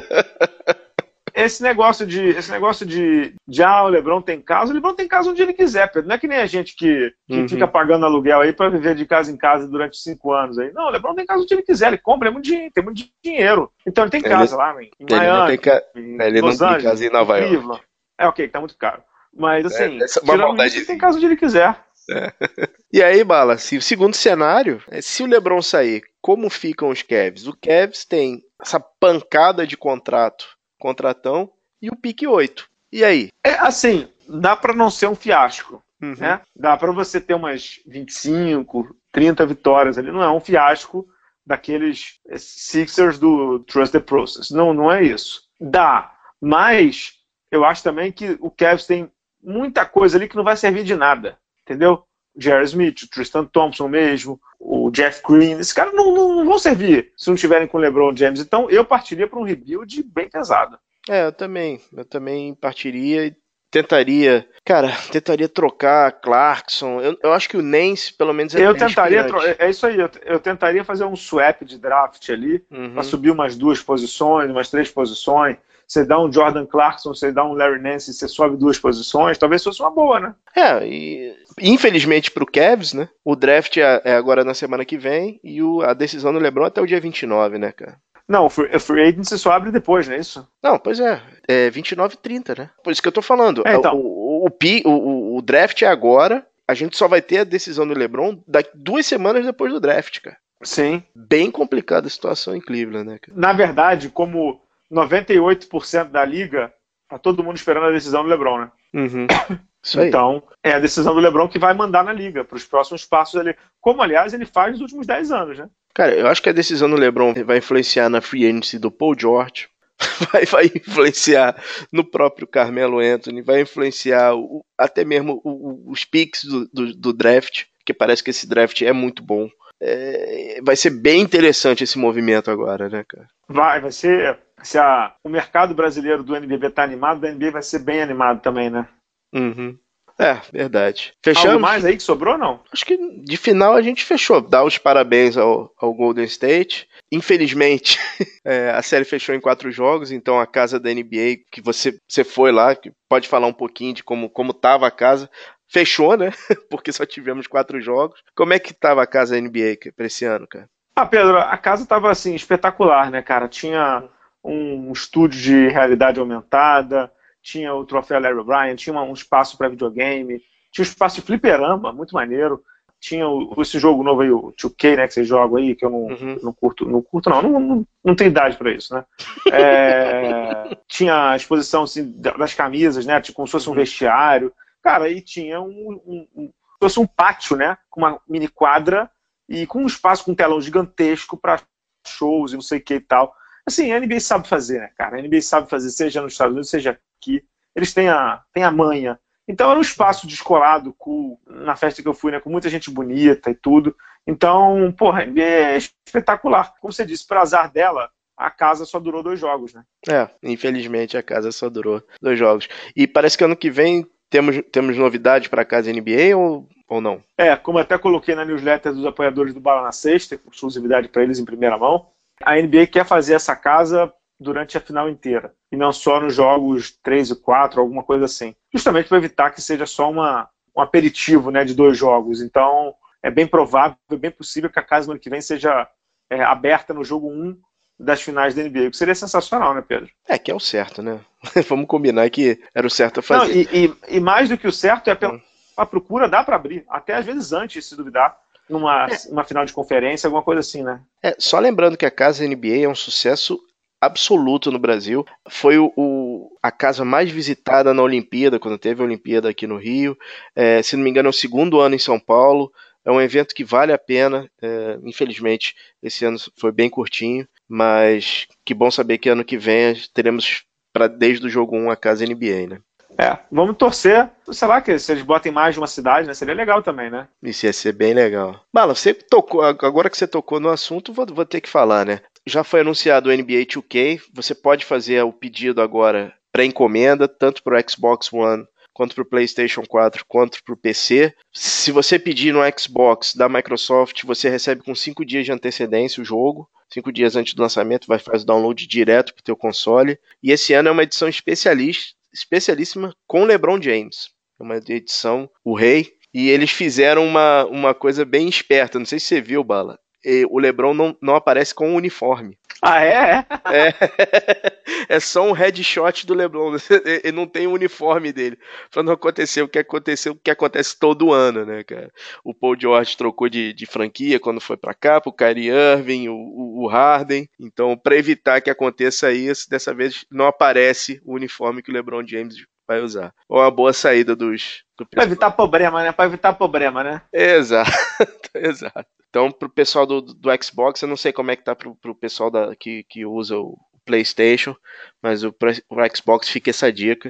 esse negócio de esse negócio de, de ah, o Lebron tem casa, o Lebron tem casa onde ele quiser, Pedro. Não é que nem a gente que, que uhum. fica pagando aluguel aí para viver de casa em casa durante cinco anos aí. Não, o Lebron tem casa onde ele quiser, ele compra, é muito dinheiro, tem muito dinheiro. Então ele tem casa lá em, em Miami, ca... em ele Los não Angeles, tem casa em Nova York. É ok, tá muito caro. Mas assim, é, é ele tem casa onde ele quiser. É. E aí, Bala, se o segundo cenário, é se o LeBron sair, como ficam os Cavs? O Cavs tem essa pancada de contrato contratão e o pique 8. E aí? É assim, dá para não ser um fiasco. Uhum. Né? Dá para você ter umas 25, 30 vitórias ali. Não é um fiasco daqueles Sixers do Trust the Process. Não, não é isso. Dá, mas eu acho também que o Cavs tem muita coisa ali que não vai servir de nada, entendeu? Jerry Smith, o Tristan Thompson mesmo, o Jeff Green, esses caras não, não, não, vão servir se não tiverem com o LeBron James. Então eu partiria para um rebuild bem pesado. É, eu também. Eu também partiria e tentaria. Cara, tentaria trocar Clarkson. Eu, eu acho que o Nance, pelo menos, é Eu tentaria. É isso aí. Eu, eu, tentaria fazer um swap de draft ali, uhum. para subir umas duas posições, umas três posições você dá um Jordan Clarkson, você dá um Larry Nance, você sobe duas posições, talvez fosse uma boa, né? É, e infelizmente pro Cavs, né? O draft é, é agora na semana que vem e o, a decisão do LeBron é até o dia 29, né, cara? Não, o free, free agency só abre depois, não é isso? Não, pois é. É 29 e 30, né? Por isso que eu tô falando. É, então. o, o, o, o, draft é agora, a gente só vai ter a decisão do LeBron daqui duas semanas depois do draft, cara. Sim. Bem complicada a situação em Cleveland, né, cara? Na verdade, como 98% da liga, tá todo mundo esperando a decisão do LeBron, né? Uhum. então, é a decisão do LeBron que vai mandar na liga para os próximos passos ali. Como, aliás, ele faz nos últimos 10 anos, né? Cara, eu acho que a decisão do LeBron vai influenciar na free agency do Paul George, vai, vai influenciar no próprio Carmelo Anthony, vai influenciar o, até mesmo o, os picks do, do, do draft, que parece que esse draft é muito bom. É, vai ser bem interessante esse movimento agora, né, cara? Vai, vai ser se a, o mercado brasileiro do NBB está animado, o NBA vai ser bem animado também, né? Uhum. É, verdade. Fechamos? Algo mais aí que sobrou, não? Acho que de final a gente fechou. Dá os parabéns ao, ao Golden State. Infelizmente, é, a série fechou em quatro jogos, então a casa da NBA, que você, você foi lá, que pode falar um pouquinho de como, como tava a casa, fechou, né? Porque só tivemos quatro jogos. Como é que tava a casa da NBA para esse ano, cara? Ah, Pedro, a casa tava assim, espetacular, né, cara? Tinha um estúdio de realidade aumentada, tinha o troféu Larry O'Brien, tinha um espaço para videogame, tinha um espaço de fliperama, muito maneiro. Tinha o, esse jogo novo aí, o 2K, né, que vocês jogam aí, que eu não, uhum. não curto, não curto não, não, não, não tenho idade para isso, né? É, tinha a exposição assim, das camisas, né, tipo, como se fosse um uhum. vestiário. Cara, aí tinha um, um, um, fosse um pátio, né, com uma mini quadra e com um espaço com um telão gigantesco para shows e não sei o que e tal. Assim, a NBA sabe fazer, né, cara? A NBA sabe fazer, seja nos Estados Unidos, seja aqui. Eles têm a, têm a manha. Então era um espaço descolado, cool, na festa que eu fui, né? Com muita gente bonita e tudo. Então, porra, a NBA é espetacular. Como você disse, para azar dela, a casa só durou dois jogos, né? É, infelizmente a casa só durou dois jogos. E parece que ano que vem temos, temos novidades para a casa NBA ou, ou não? É, como até coloquei na newsletter dos apoiadores do Bala na Sexta, com exclusividade para eles em primeira mão, a NBA quer fazer essa casa durante a final inteira e não só nos jogos 3 e 4, alguma coisa assim. Justamente para evitar que seja só uma, um aperitivo né, de dois jogos. Então, é bem provável, é bem possível que a casa no ano que vem seja é, aberta no jogo 1 das finais da NBA, o que seria sensacional, né, Pedro? É, que é o certo, né? Vamos combinar que era o certo a fazer. Não, e, e, e, mais do que o certo é pela hum. a procura, dá para abrir, até às vezes antes, se duvidar numa uma final de conferência, alguma coisa assim, né? É, só lembrando que a casa NBA é um sucesso absoluto no Brasil. Foi o, o, a casa mais visitada na Olimpíada, quando teve a Olimpíada aqui no Rio. É, se não me engano, é o segundo ano em São Paulo. É um evento que vale a pena. É, infelizmente, esse ano foi bem curtinho, mas que bom saber que ano que vem teremos para desde o jogo 1 a casa NBA, né? É, vamos torcer, sei lá, que se eles botem mais de uma cidade, né? Seria legal também, né? Isso ia ser bem legal. Bala, você tocou, agora que você tocou no assunto, vou, vou ter que falar, né? Já foi anunciado o NBA 2K, você pode fazer o pedido agora para encomenda, tanto para o Xbox One quanto para o PlayStation 4, quanto para o PC. Se você pedir no Xbox da Microsoft, você recebe com 5 dias de antecedência o jogo. 5 dias antes do lançamento, vai fazer o download direto para o teu console. E esse ano é uma edição especialista, especialíssima com LeBron James. É uma edição, o Rei. E eles fizeram uma, uma coisa bem esperta. Não sei se você viu, Bala. E o LeBron não, não aparece com o uniforme. Ah, é? É, é só um headshot do LeBron. Ele não tem o uniforme dele. Pra não acontecer o que aconteceu, o que acontece todo ano, né, cara? O Paul George trocou de, de franquia quando foi para cá, pro Kyrie Irving, o, o Harden. Então, para evitar que aconteça isso, dessa vez não aparece o uniforme que o LeBron James vai usar. Uma boa saída dos, Para evitar problema, né? Para evitar problema, né? Exato, exato. Então, pro pessoal do, do Xbox, eu não sei como é que tá pro, pro pessoal da, que, que usa o PlayStation, mas o, o Xbox fica essa dica.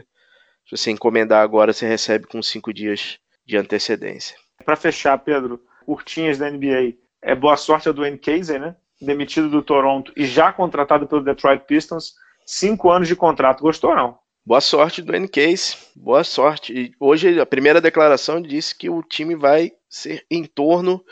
Se você encomendar agora, você recebe com cinco dias de antecedência. Para fechar, Pedro, curtinhas da NBA. É boa sorte ao Dwayne Casey, né? Demitido do Toronto e já contratado pelo Detroit Pistons. Cinco anos de contrato. Gostou não? Boa sorte, Dwayne Case. Boa sorte. E hoje a primeira declaração disse que o time vai ser em torno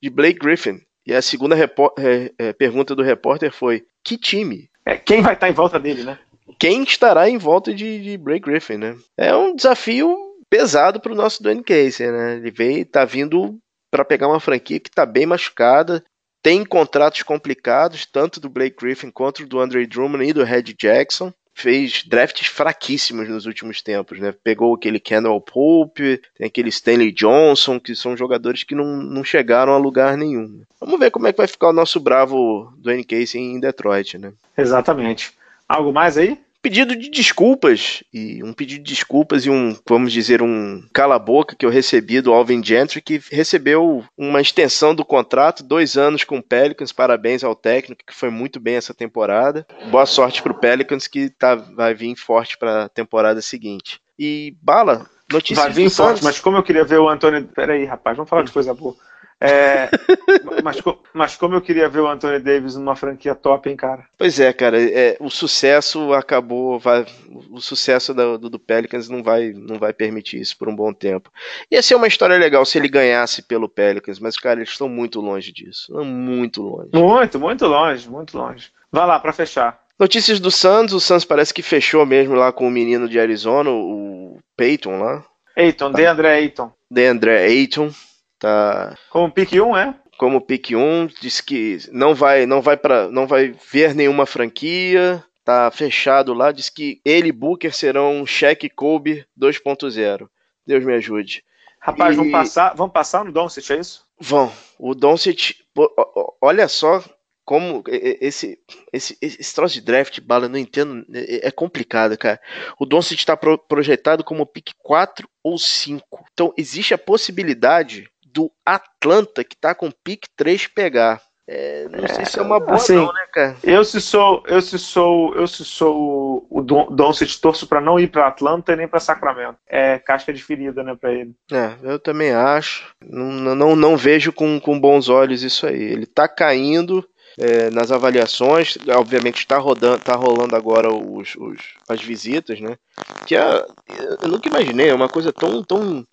de Blake Griffin. E a segunda é, é, pergunta do repórter foi: que time? É, quem vai estar em volta dele, né? Quem estará em volta de, de Blake Griffin, né? É um desafio pesado para o nosso Dwayne Case, né? Ele veio, tá vindo para pegar uma franquia que está bem machucada, tem contratos complicados, tanto do Blake Griffin quanto do Andre Drummond e do Red Jackson fez drafts fraquíssimos nos últimos tempos, né? Pegou aquele Kendall Pope, tem aquele Stanley Johnson, que são jogadores que não, não chegaram a lugar nenhum. Vamos ver como é que vai ficar o nosso bravo Dwayne Casey em Detroit, né? Exatamente. Algo mais aí? Pedido de desculpas e um pedido de desculpas e um, vamos dizer, um cala-boca que eu recebi do Alvin Gentry, que recebeu uma extensão do contrato, dois anos com o Pelicans. Parabéns ao técnico, que foi muito bem essa temporada. Boa sorte para o Pelicans, que tá, vai vir forte para a temporada seguinte. E, Bala, notícias Vai vir forte, mas como eu queria ver o Antônio. Peraí, rapaz, vamos falar de coisa boa. É, mas, mas, como eu queria ver o Anthony Davis numa franquia top, hein, cara? Pois é, cara. É, o sucesso acabou. Vai, o sucesso do, do, Pelicans não vai, não vai permitir isso por um bom tempo. Ia ser uma história legal se ele ganhasse pelo Pelicans, mas, cara, eles estão muito longe disso. Muito longe. Muito, muito longe, muito longe. Vai lá, para fechar. Notícias do Suns. O Suns parece que fechou mesmo lá com o menino de Arizona, o Peyton lá. Ayton, tá. DeAndre Ayton. DeAndre Ayton. Tá. Como pick 1, é? Como pick 1, diz que não vai, não vai para, não vai ver nenhuma franquia. Tá fechado lá, diz que ele e Booker serão cheque Kobe 2.0. Deus me ajude. Rapaz, e... vamos passar, vamos passar no Doncic, é isso? Vão. O Doncic, olha só como esse, esse, esse troço de draft, bala, não entendo, é, é complicado, cara. O Doncic está pro, projetado como pick 4 ou 5. Então existe a possibilidade do Atlanta, que tá com pique 3 pegar. É, não sei se é uma boa assim, não, né, cara? Eu se sou, eu se sou, eu se sou o Doncic torço para não ir para Atlanta nem para Sacramento. É casca de ferida, né, para ele. É, eu também acho. Não, não, não vejo com, com bons olhos isso aí. Ele tá caindo é, nas avaliações, obviamente está rodando, tá rolando agora os, os, as visitas, né? Que é, eu nunca imaginei, é uma coisa tão, tão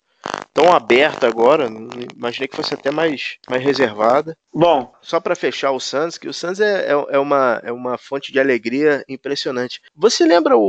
tão aberta agora. Imaginei que fosse até mais, mais reservada. Bom, só para fechar o Suns, que o Suns é, é, é, uma, é uma fonte de alegria impressionante. Você lembra o,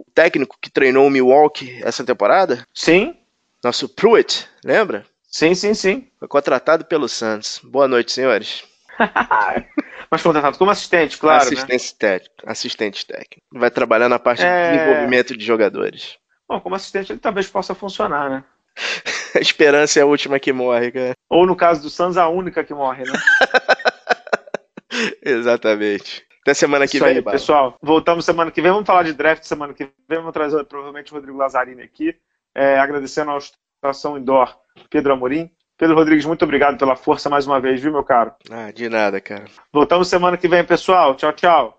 o técnico que treinou o Milwaukee essa temporada? Sim. Nosso Pruitt, lembra? Sim, sim, sim. Foi contratado pelo Suns. Boa noite, senhores. Mas contratado como assistente, claro. Assistente né? técnico. Assistente técnico. Vai trabalhar na parte é... de desenvolvimento de jogadores. Bom, como assistente ele talvez possa funcionar, né? a esperança é a última que morre, cara. Ou no caso do Suns, a única que morre, né? Exatamente. Até semana que Isso vem, aí, pessoal. Voltamos semana que vem. Vamos falar de draft semana que vem. Vamos trazer provavelmente o Rodrigo Lazzarini aqui. É, agradecendo a estação indoor Pedro Amorim. Pedro Rodrigues, muito obrigado pela força mais uma vez, viu, meu caro? Ah, de nada, cara. Voltamos semana que vem, pessoal. Tchau, tchau.